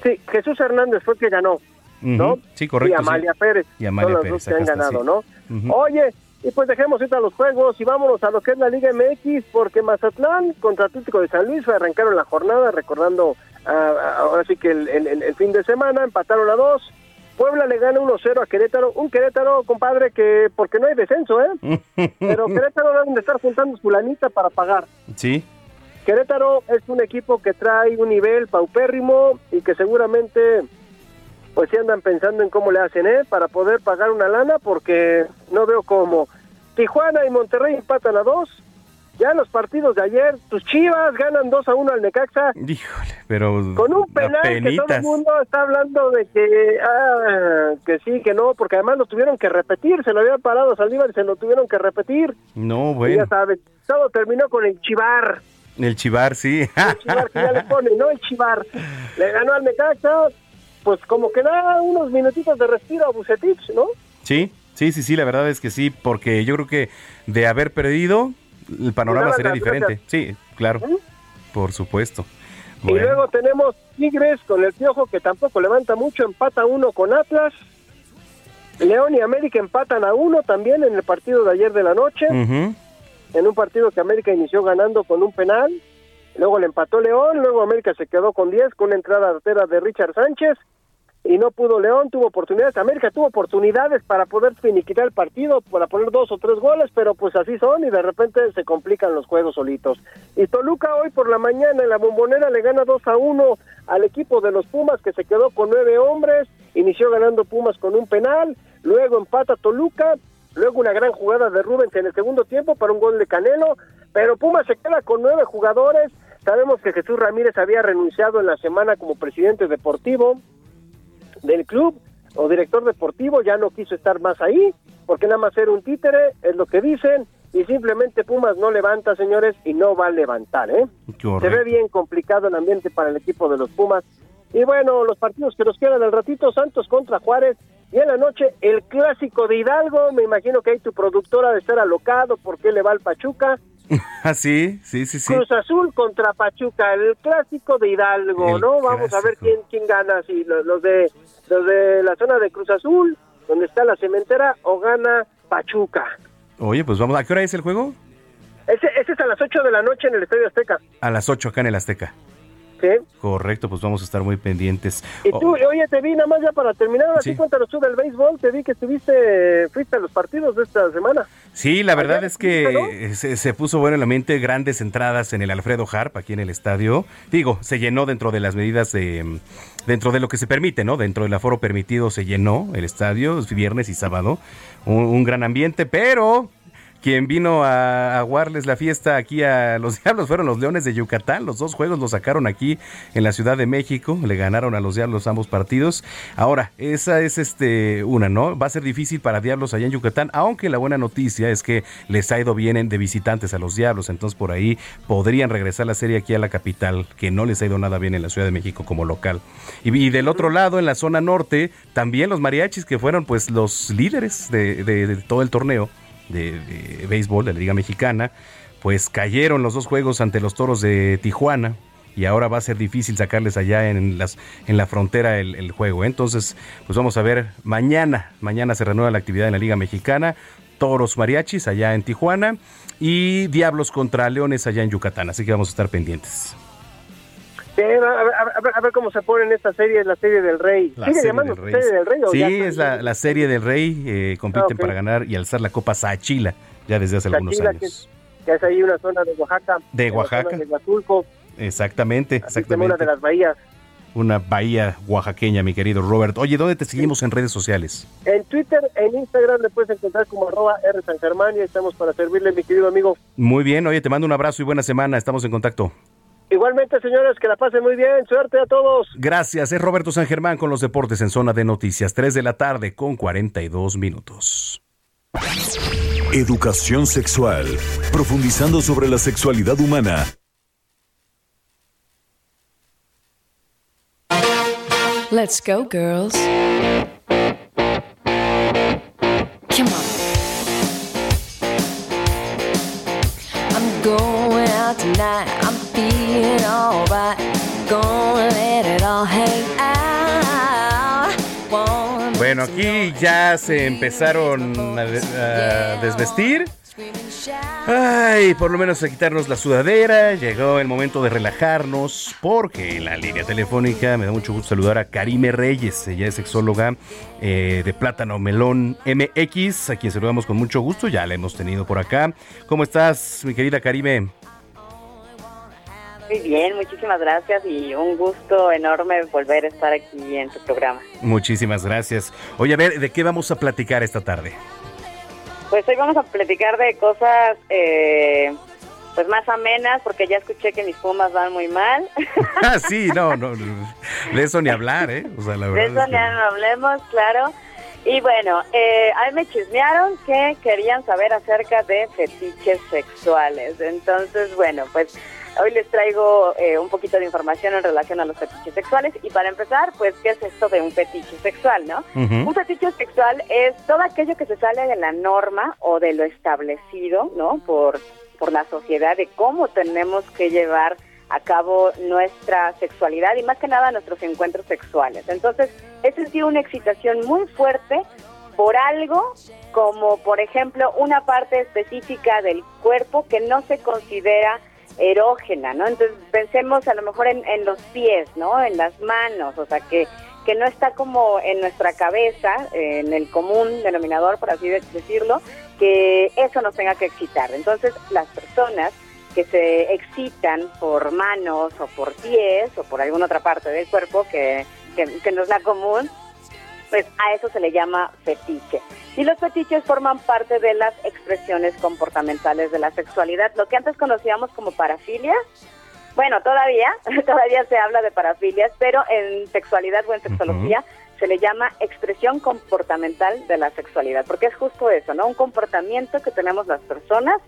[SPEAKER 24] Sí, Jesús Hernández fue el que ganó, ¿no?
[SPEAKER 1] Sí, correcto.
[SPEAKER 24] Y
[SPEAKER 1] sí.
[SPEAKER 24] Amalia Pérez.
[SPEAKER 1] Y Amalia
[SPEAKER 24] son las
[SPEAKER 1] Pérez,
[SPEAKER 24] dos que han ganado,
[SPEAKER 1] sí.
[SPEAKER 24] ¿no? Oye, y pues dejemos ahorita los juegos y vámonos a lo que es la Liga MX, porque Mazatlán contra Atlético de San Luis arrancaron la jornada, recordando ah, ahora sí que el, el- el- el fin de semana, empataron a dos. Puebla le gana 1-0 a Querétaro, un Querétaro, compadre, que porque no hay descenso, ¿eh? Pero Querétaro deben de estar juntando su lanita para pagar.
[SPEAKER 1] Sí.
[SPEAKER 24] Querétaro es un equipo que trae un nivel paupérrimo y que seguramente pues sí andan pensando en cómo le hacen, ¿eh? Para poder pagar una lana porque no veo cómo. Tijuana y Monterrey empatan a dos, Ya los partidos de ayer, tus Chivas ganan 2 a 1 al Necaxa.
[SPEAKER 1] Híjole, pero.
[SPEAKER 24] Con un penal que todo el mundo está hablando de que, ah, que sí, que no, porque además lo tuvieron que repetir. Se lo habían parado a Saldívar y se lo tuvieron que repetir.
[SPEAKER 1] No,
[SPEAKER 24] Y
[SPEAKER 1] bueno.
[SPEAKER 24] ya sabes, todo terminó con el Chivar.
[SPEAKER 1] El chivar, sí.
[SPEAKER 24] El Chivar que ya le pone, ¿no? El Chivar. Le ganó al Necaxa. Pues como que da unos minutitos de respiro a Bucetich, ¿no?
[SPEAKER 1] Sí, sí, sí, sí, la verdad es que sí, porque yo creo que de haber perdido, el panorama sería diferente. Sí, claro. Por supuesto.
[SPEAKER 24] Y luego tenemos Tigres con el Piojo que tampoco levanta mucho, empata uno con Atlas. León y América empatan a uno también en el partido de ayer de la noche, en un partido que América inició ganando con un penal. Luego le empató León, luego América se quedó con 10 con una entrada artera de Richard Sánchez y no pudo León, tuvo oportunidades. América tuvo oportunidades para poder finiquitar el partido, para poner dos o tres goles, pero pues así son y de repente se complican los juegos solitos. Y Toluca hoy por la mañana en la bombonera le gana 2 a 1 al equipo de los Pumas que se quedó con nueve hombres, inició ganando Pumas con un penal, luego empata Toluca, luego una gran jugada de Rubens en el segundo tiempo para un gol de Canelo, pero Pumas se queda con nueve jugadores. Sabemos que Jesús Ramírez había renunciado en la semana como presidente deportivo del club o director deportivo, ya no quiso estar más ahí, porque nada más era un títere, es lo que dicen, y simplemente Pumas no levanta, señores, y no va a levantar, ¿eh? Se ve bien complicado el ambiente para el equipo de los Pumas. Y bueno, los partidos que nos quedan al ratito, Santos contra Juárez, y en la noche el clásico de Hidalgo, me imagino que ahí tu productora de estar alocado, porque le va al Pachuca?
[SPEAKER 1] Ah, sí, sí, sí, sí.
[SPEAKER 24] Cruz Azul contra Pachuca, el clásico de Hidalgo,
[SPEAKER 1] El
[SPEAKER 24] ¿no? Vamos a ver quién quién gana, si los, los de los de la zona de Cruz Azul, donde está la cementera, o gana Pachuca.
[SPEAKER 1] Oye, pues vamos, ¿a qué hora es el juego?
[SPEAKER 24] Ese, ese es a las 8 de la noche en el Estadio Azteca,
[SPEAKER 1] A las 8 acá en el Azteca. Correcto, pues vamos a estar muy pendientes.
[SPEAKER 24] Y
[SPEAKER 1] Oh,
[SPEAKER 24] tú, oye, te vi nada más ya para terminar, así
[SPEAKER 1] Sí.
[SPEAKER 24] cuéntanos tú del béisbol, te vi que estuviste, fuiste a los partidos de esta semana.
[SPEAKER 1] Sí, la verdad es que se, se puso bueno en la mente grandes entradas en el Alfredo Harp, aquí en el estadio. Digo, se llenó dentro de las medidas de. mm, dentro de lo que se permite, ¿no? Dentro del aforo permitido se llenó el estadio, es viernes y sábado. Un, un gran ambiente, pero. Quien vino a aguarles la fiesta aquí a los Diablos fueron los Leones de Yucatán. Los dos juegos los sacaron aquí en la Ciudad de México. Le ganaron a los Diablos ambos partidos. Ahora, esa es este una, ¿no? Va a ser difícil para Diablos allá en Yucatán, aunque la buena noticia es que les ha ido bien en- de visitantes a los Diablos. Entonces por ahí podrían regresar la serie aquí a la capital, que no les ha ido nada bien en la Ciudad de México como local. Y, del otro lado, en la zona norte, también los mariachis que fueron pues los líderes de, de- de todo el torneo de, béisbol de la Liga Mexicana, pues cayeron los dos juegos ante los toros de Tijuana. Y ahora va a ser difícil sacarles allá en, las, en la frontera el, el juego. Entonces, pues vamos a ver mañana. Mañana se renueva la actividad en la Liga Mexicana. Toros Mariachis allá en Tijuana. Y Diablos contra Leones allá en Yucatán. Así que vamos a estar pendientes.
[SPEAKER 24] Sí, a, ver, a a cómo se pone en esta serie, la serie del Rey.
[SPEAKER 1] La
[SPEAKER 24] ¿Sigue
[SPEAKER 1] serie
[SPEAKER 24] llamando
[SPEAKER 1] del Rey.
[SPEAKER 24] serie del Rey? o
[SPEAKER 1] Sí,
[SPEAKER 24] ya
[SPEAKER 1] es la, la serie del Rey. eh, compiten
[SPEAKER 24] Ah,
[SPEAKER 1] para ganar y alzar la Copa Sachila ya desde hace algunos
[SPEAKER 24] Chachila,
[SPEAKER 1] años.
[SPEAKER 24] que, que es ahí una zona de Oaxaca.
[SPEAKER 1] De Oaxaca.
[SPEAKER 24] De Huatulco,
[SPEAKER 1] Exactamente, exactamente.
[SPEAKER 24] una de las bahías.
[SPEAKER 1] Una bahía oaxaqueña, mi querido Robert. Oye, ¿dónde te seguimos en redes sociales?
[SPEAKER 24] En Twitter, en Instagram, le puedes encontrar como arroba R San Germán y estamos para servirle, mi querido amigo.
[SPEAKER 1] Muy bien, oye, te mando un abrazo y buena semana. Estamos en contacto.
[SPEAKER 24] Igualmente, señores, que la pasen muy bien. Suerte a todos.
[SPEAKER 1] Gracias, es Roberto San Germán con los deportes en zona de noticias, 3 de la tarde con 42 minutos.
[SPEAKER 15] Educación sexual. Profundizando sobre la sexualidad humana.
[SPEAKER 25] Let's go, girls.
[SPEAKER 1] Bueno, aquí ya se empezaron a, de- a desvestir. Ay, por lo menos a quitarnos la sudadera. Llegó el momento de relajarnos porque en la línea telefónica me da mucho gusto saludar a Karime Reyes. Ella es sexóloga eh, de Plátano Melón MX, a quien saludamos con mucho gusto. Ya la hemos tenido por acá. ¿Cómo estás, mi querida Karime?
[SPEAKER 26] Muy bien, muchísimas gracias y un gusto enorme volver a estar aquí en tu programa.
[SPEAKER 1] Muchísimas gracias. Oye, a ver, ¿de qué vamos a platicar esta tarde?
[SPEAKER 26] Pues hoy vamos a platicar de cosas eh, pues más amenas, porque ya escuché que mis pumas van muy mal.
[SPEAKER 1] Ah, sí, no, no, de eso ni hablar, ¿eh? O sea, la
[SPEAKER 26] De
[SPEAKER 1] verdad.
[SPEAKER 26] eso
[SPEAKER 1] es que-
[SPEAKER 26] ya no hablemos, claro. Y bueno, eh, a mí me chismearon que querían saber acerca de fetiches sexuales. Entonces, bueno, pues hoy les traigo eh, un poquito de información en relación a los fetiches sexuales. Y para empezar, pues, ¿qué es esto de un fetiche sexual, no? Un fetiche sexual es todo aquello que se sale de la norma o de lo establecido, ¿no? Por, por la sociedad de cómo tenemos que llevar a cabo nuestra sexualidad y más que nada nuestros encuentros sexuales. Entonces, es sentir una excitación muy fuerte por algo como, por ejemplo, una parte específica del cuerpo que no se considera erógena, ¿no? Entonces, pensemos a lo mejor en, en los pies, ¿no? En las manos, o sea, que, que no está como en nuestra cabeza, en el común denominador, por así de- decirlo, que eso nos tenga que excitar. Entonces, las personas que se excitan por manos o por pies o por alguna otra parte del cuerpo que, que, que no es la común, pues a eso se le llama fetiche. Y los fetiches forman parte de las expresiones comportamentales de la sexualidad, lo que antes conocíamos como parafilia. Bueno, todavía, todavía se habla de parafilias, pero en sexualidad o en sexología se le llama expresión comportamental de la sexualidad, porque es justo eso, ¿no? Un comportamiento que tenemos las personas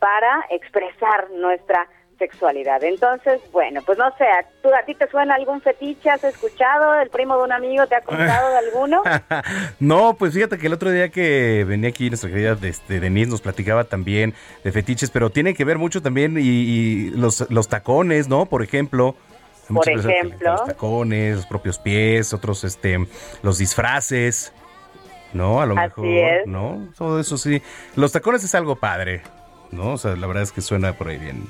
[SPEAKER 26] para expresar nuestra sexualidad. Entonces, bueno, pues no sé, ¿a, tú, ¿a ti te suena algún fetiche? ¿Has escuchado? ¿El primo de un amigo te ha contado de alguno?
[SPEAKER 1] No, pues fíjate que el otro día que venía aquí nuestra querida este, Denise nos platicaba también de fetiches, pero tiene que ver mucho también y, y los, los tacones, ¿no? Por ejemplo.
[SPEAKER 26] Por ejemplo.
[SPEAKER 1] Los tacones, los propios pies, otros, este, los disfraces, ¿no? A lo
[SPEAKER 26] Así
[SPEAKER 1] mejor,
[SPEAKER 26] es.
[SPEAKER 1] ¿no? Todo eso sí. Los tacones es algo padre, ¿no? O sea, la verdad es que suena por ahí bien.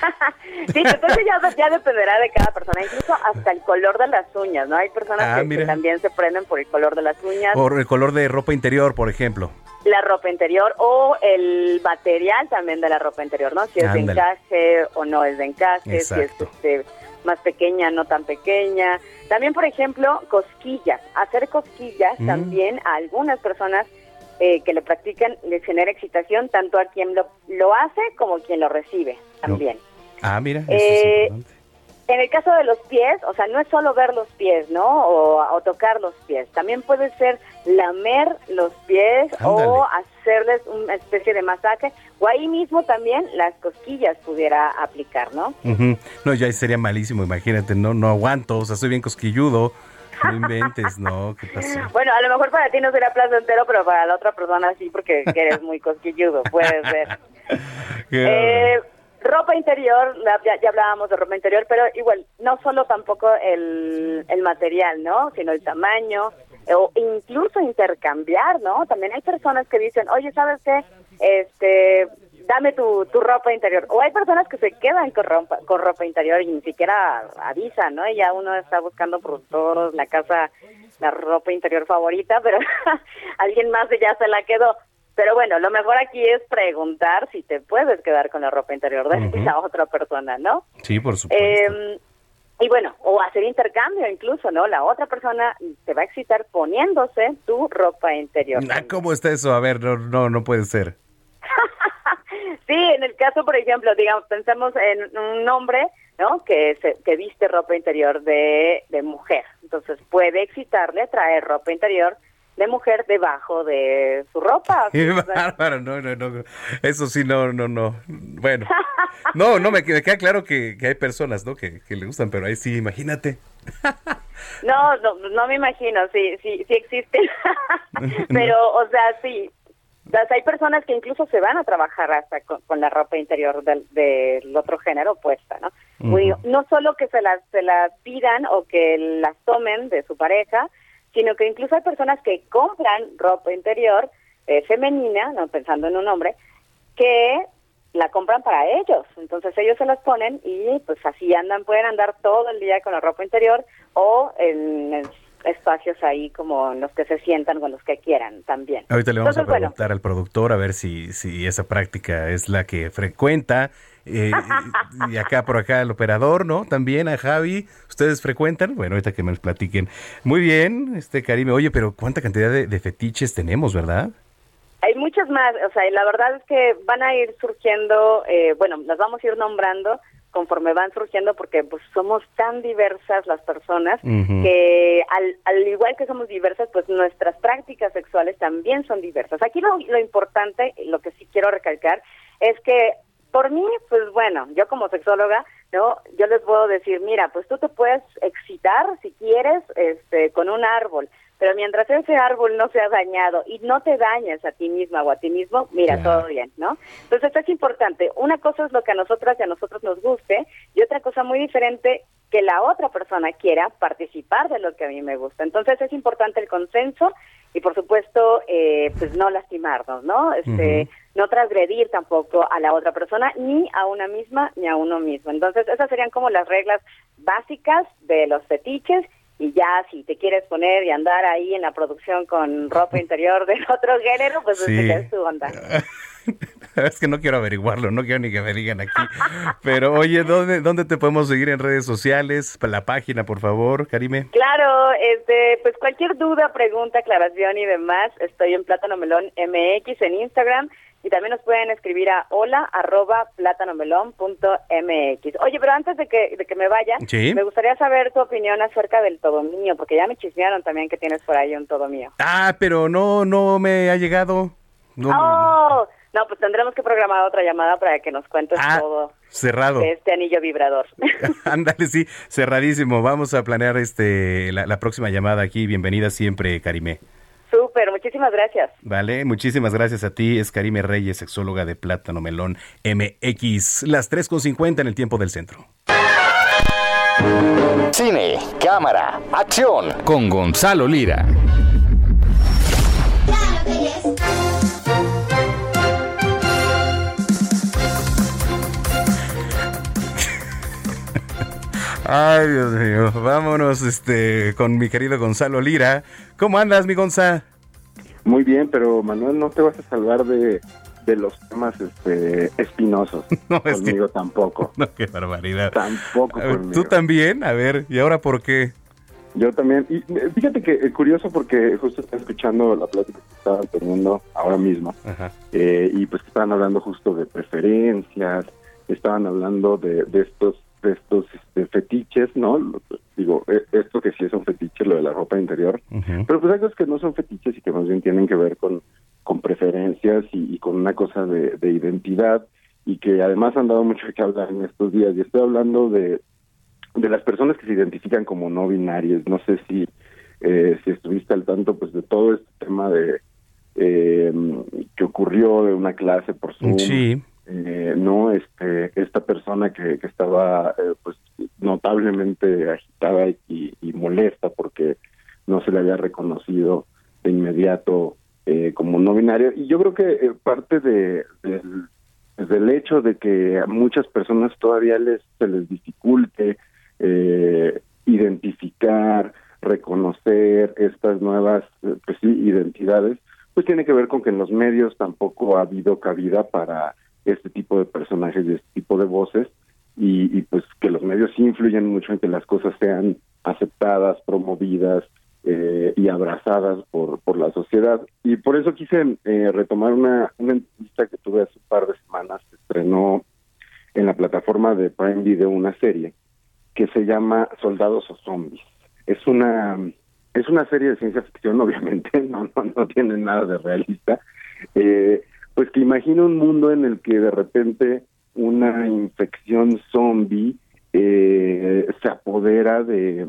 [SPEAKER 26] Sí, entonces ya, ya dependerá de cada persona, incluso hasta el color de las uñas, ¿no? Hay personas
[SPEAKER 1] Ah,
[SPEAKER 26] que- que, también se prenden por el color de las uñas,
[SPEAKER 1] Por el color de ropa interior, por ejemplo.
[SPEAKER 26] la ropa interior o el material también de la ropa interior, ¿no? Si es de
[SPEAKER 1] Ándale.
[SPEAKER 26] encaje o no es de encaje,
[SPEAKER 1] Exacto.
[SPEAKER 26] si es este, más pequeña, no tan pequeña. También, por ejemplo, cosquillas. Hacer cosquillas
[SPEAKER 27] Mm.
[SPEAKER 26] también a algunas personas eh, que lo practican les genera excitación tanto a quien lo, lo hace como a quien lo recibe también.
[SPEAKER 1] Ah, mira, eso
[SPEAKER 26] Eh,
[SPEAKER 1] es importante.
[SPEAKER 26] En el caso de los pies, o sea, no es solo ver los pies, ¿no? O, o tocar los pies. También puede ser lamer los pies o hacerles una especie de masaje. O ahí mismo también las cosquillas pudiera aplicar, ¿no?
[SPEAKER 1] Ujú. No, ya sería malísimo, imagínate, no, no aguanto, o sea, soy bien cosquilludo. No inventes, no, ¿qué pasó?
[SPEAKER 26] Bueno, a lo mejor para ti no será placentero, pero para la otra persona sí, porque eres muy cosquilludo, puede ser. Eh, ropa interior, ya, ya hablábamos de ropa interior, pero igual, no solo tampoco el, el material, ¿no? Sino el tamaño, o incluso intercambiar, ¿no? También hay personas que dicen, oye, ¿sabes qué? Este, dame tu, tu ropa interior. O hay personas que se quedan con ropa, con ropa interior y ni siquiera avisan, ¿no? Y ya uno está buscando por todos la casa la ropa interior favorita, pero alguien más ya se la quedó. Pero bueno, lo mejor aquí es preguntar si te puedes quedar con la ropa interior de la otra persona, ¿no?
[SPEAKER 1] Sí, por supuesto.
[SPEAKER 26] Eh, y bueno, o hacer intercambio incluso, ¿no? La otra persona te va a excitar poniéndose tu ropa interior.
[SPEAKER 1] Ah, ¿Cómo está eso? A ver, no, no, no puede ser.
[SPEAKER 26] Sí, en el caso, por ejemplo, digamos, pensemos en un hombre, ¿no? Que, se, que viste ropa interior de, de mujer. Entonces puede excitarle traer ropa interior de mujer debajo de su ropa.
[SPEAKER 1] Qué bárbaro, no, no, no. Eso sí, no, no, no. Bueno, no, no, me, me queda claro que, que hay personas, ¿no? Que, que le gustan, pero ahí sí, imagínate.
[SPEAKER 26] No, no, no me imagino, sí, sí, sí existe. Pero, o sea, sí. Hay personas que incluso se van a trabajar hasta con, con la ropa interior del, del otro género puesta, ¿no? Muy- no solo que se las, se las pidan o que las tomen de su pareja, sino que incluso hay personas que compran ropa interior eh, femenina, no pensando en un hombre, que la compran para ellos. Entonces ellos se las ponen y pues así andan, pueden andar todo el día con la ropa interior o en, en espacios ahí como en los que se sientan con los que quieran también.
[SPEAKER 1] Ahorita le vamos
[SPEAKER 26] Entonces,
[SPEAKER 1] a
[SPEAKER 26] bueno,
[SPEAKER 1] preguntar al productor a ver si, si esa práctica es la que frecuenta. eh, y acá por acá el operador, ¿no? También a Javi. ¿Ustedes frecuentan? Bueno, ahorita que me los platiquen. Muy bien, este Karime. Oye, pero ¿cuánta cantidad de, de fetiches tenemos, verdad?
[SPEAKER 26] Hay muchas más, o sea, y la verdad es que van a ir surgiendo, eh, bueno, las vamos a ir nombrando conforme van surgiendo porque pues somos tan diversas las personas que al, al igual que somos diversas, pues nuestras prácticas sexuales también son diversas. Aquí lo, lo importante, lo que sí quiero recalcar, es que por mí, pues bueno, yo como sexóloga, no, yo les puedo decir, mira, pues tú te puedes excitar si quieres, este, con un árbol, pero mientras ese árbol no sea dañado y no te dañes a ti misma o a ti mismo, mira, todo bien, ¿no? Entonces esto es importante. Una cosa es lo que a nosotras y a nosotros nos guste y otra cosa muy diferente que la otra persona quiera participar de lo que a mí me gusta. Entonces es importante el consenso y por supuesto, eh, pues no lastimarnos, ¿no? Este, no transgredir tampoco a la otra persona, ni a una misma, ni a uno mismo. Entonces, esas serían como las reglas básicas de los fetiches. Y ya, si te quieres poner y andar ahí en la producción con ropa interior de otro género, pues
[SPEAKER 1] Sí.
[SPEAKER 26] esa es tu onda.
[SPEAKER 1] Es que no quiero averiguarlo, no quiero ni que me digan aquí. Pero oye, ¿dónde, dónde te podemos seguir en redes sociales? La página, por favor, Karime.
[SPEAKER 26] Claro, este, pues cualquier duda, pregunta, aclaración y demás, estoy en Plátano Melón MX en Instagram y también nos pueden escribir a hola arroba plátanomelón.mx. Oye, pero antes de que, de que me vaya,
[SPEAKER 1] Sí.
[SPEAKER 26] me gustaría saber tu opinión acerca del todo mío, porque ya me chismearon también que tienes por ahí un todo mío.
[SPEAKER 1] Ah, pero no, no me ha llegado. No,
[SPEAKER 26] ¡Oh! No, pues tendremos que programar otra llamada para que nos cuentes
[SPEAKER 1] Ah,
[SPEAKER 26] todo
[SPEAKER 1] cerrado.
[SPEAKER 26] de este anillo vibrador.
[SPEAKER 1] Ándale, sí, cerradísimo. Vamos a planear este la, la próxima llamada aquí. Bienvenida siempre, Karime.
[SPEAKER 26] Muchísimas gracias.
[SPEAKER 1] Vale, muchísimas gracias a ti. Es Karime Reyes, sexóloga de Plátano Melón MX. Las 3.50 en el tiempo del centro.
[SPEAKER 5] Cine, cámara, acción. Con Gonzalo Lira.
[SPEAKER 1] Ay, Dios mío. Vámonos este, con mi querido Gonzalo Lira. ¿Cómo andas, mi Gonza?
[SPEAKER 27] Muy bien, pero Manuel, no te vas a salvar de, de los temas este, espinosos.
[SPEAKER 1] No, es que-
[SPEAKER 27] conmigo tampoco.
[SPEAKER 1] No, qué barbaridad.
[SPEAKER 27] Tampoco
[SPEAKER 1] A ver,
[SPEAKER 27] conmigo.
[SPEAKER 1] ¿Tú también? A ver, ¿y ahora por qué?
[SPEAKER 27] Yo también. Y eh, fíjate que eh, curioso porque justo estaba escuchando la plática que estaban teniendo ahora mismo. Eh, y pues que estaban hablando justo de preferencias, estaban hablando de, de estos de estos este, fetiches, ¿no? Digo, eh, esto que sí es un fetiche, lo de la ropa interior. Pero pues hay cosas que no son fetiches y que más bien tienen que ver con, con preferencias y, y con una cosa de, de identidad y que además han dado mucho que hablar en estos días. Y estoy hablando de, de las personas que se identifican como no binarias. No sé si, eh, si estuviste al tanto pues de todo este tema de eh, que ocurrió de una clase por Zoom.
[SPEAKER 1] Sí.
[SPEAKER 27] Eh, no este esta persona que, estaba eh, pues notablemente agitada y, y molesta porque no se le había reconocido de inmediato eh, como no binario. Y yo creo que eh, parte de del, hecho de que a muchas personas todavía les se les dificulte eh, identificar reconocer estas nuevas eh, pues identidades pues tiene que ver con que en los medios tampoco ha habido cabida para este tipo de personajes y este tipo de voces y, pues que los medios influyen mucho en que las cosas sean aceptadas, promovidas eh, y abrazadas por, por la sociedad. Y por eso quise eh, retomar una, una entrevista que tuve hace un par de semanas, se estrenó en la plataforma de Prime Video una serie que se llama Soldados o Zombies. Es una es una serie de ciencia ficción, obviamente, no, no, no tiene nada de realista, eh, pues que imagina un mundo en el que de repente una infección zombie eh, se apodera de,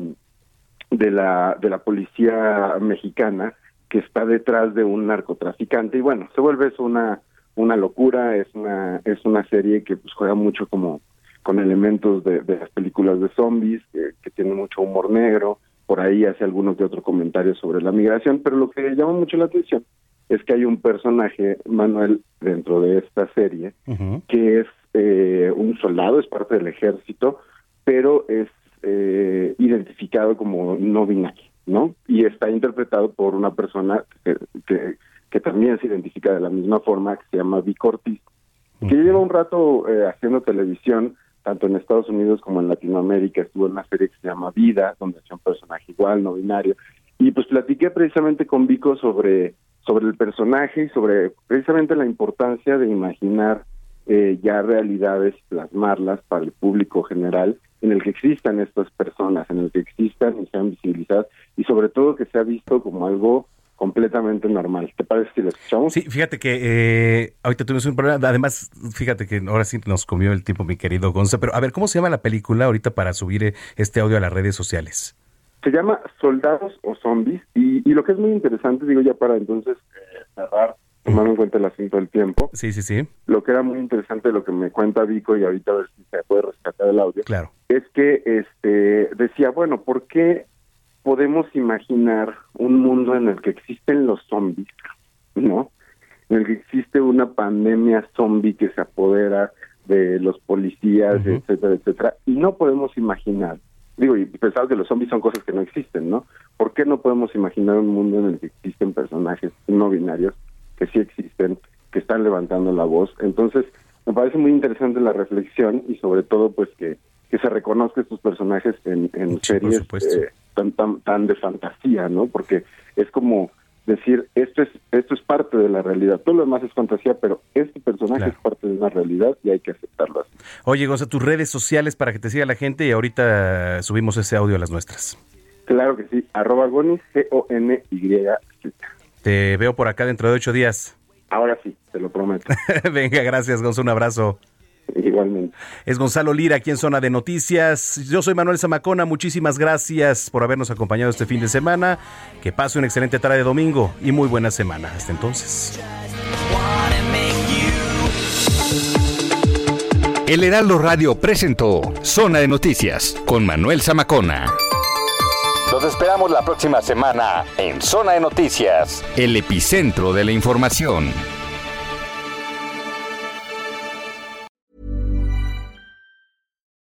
[SPEAKER 27] de la de la policía mexicana que está detrás de un narcotraficante. Y bueno se vuelve eso una una locura es una es una serie que pues juega mucho como con elementos de, las películas de zombies que tiene mucho humor negro. Por ahí hace algunos de otros comentarios sobre la migración pero lo que llama mucho la atención es que hay un personaje Manuel dentro de esta serie que es eh, un soldado, es parte del ejército, pero es eh, identificado como no binario, ¿no? Y está interpretado por una persona que, que, que también se identifica de la misma forma, que se llama Vic Ortiz, que lleva un rato eh, haciendo televisión, tanto en Estados Unidos como en Latinoamérica, estuvo en una serie que se llama Vida, donde hacía un personaje igual, no binario, y pues platiqué precisamente con Vico sobre sobre el personaje y sobre precisamente la importancia de imaginar eh, ya realidades, plasmarlas para el público general, en el que existan estas personas, en el que existan y sean visibilizadas y sobre todo que sea visto como algo completamente normal. ¿Te parece si lo escuchamos?
[SPEAKER 1] Sí, fíjate que eh, ahorita tuvimos un problema. Además, fíjate que ahora sí nos comió el tiempo mi querido Gonza. Pero a ver, ¿cómo se llama la película ahorita para subir eh, este audio a las redes sociales?
[SPEAKER 27] Se llama Soldados o Zombies y, y lo que es muy interesante, digo ya para entonces eh, cerrar, tomando en cuenta el asunto del tiempo.
[SPEAKER 1] Sí, sí, sí.
[SPEAKER 27] Lo que era muy interesante, lo que me cuenta Vico y ahorita a ver si se puede rescatar el audio.
[SPEAKER 1] Claro.
[SPEAKER 27] Es que este decía, bueno, ¿por qué podemos imaginar un mundo en el que existen los zombies, ¿no? En el que existe una pandemia zombie que se apodera de los policías, etcétera, etcétera, y no podemos imaginar, digo, y pensar que los zombies son cosas que no existen, ¿no? ¿Por qué no podemos imaginar un mundo en el que existen personajes no binarios que sí existen, que están levantando la voz? Entonces, me parece muy interesante la reflexión y sobre todo, pues, que, que se reconozca estos personajes en, en series eh, tan, tan, tan de fantasía, ¿no? Porque es como decir, esto es esto es parte de la realidad, todo lo demás es fantasía, pero este personaje es parte de una realidad y hay que aceptarlo así.
[SPEAKER 1] Oye, Gonza, tus redes sociales para que te siga la gente y ahorita subimos ese audio a las nuestras.
[SPEAKER 27] Claro que sí, arroba Gonis, G-O-N-Y.
[SPEAKER 1] Te veo por acá dentro de ocho días.
[SPEAKER 27] Ahora sí, te lo prometo.
[SPEAKER 1] Venga, gracias, Gonza, un abrazo.
[SPEAKER 27] Igualmente.
[SPEAKER 1] Es Gonzalo Lira aquí en Zona de Noticias. Yo soy Manuel Zamacona. Muchísimas gracias por habernos acompañado este fin de semana. Que pase una excelente tarde de domingo y muy buena semana. Hasta entonces.
[SPEAKER 5] El Heraldo Radio presentó Zona de Noticias con Manuel Zamacona. Los esperamos la próxima semana en Zona de Noticias, el epicentro de la información.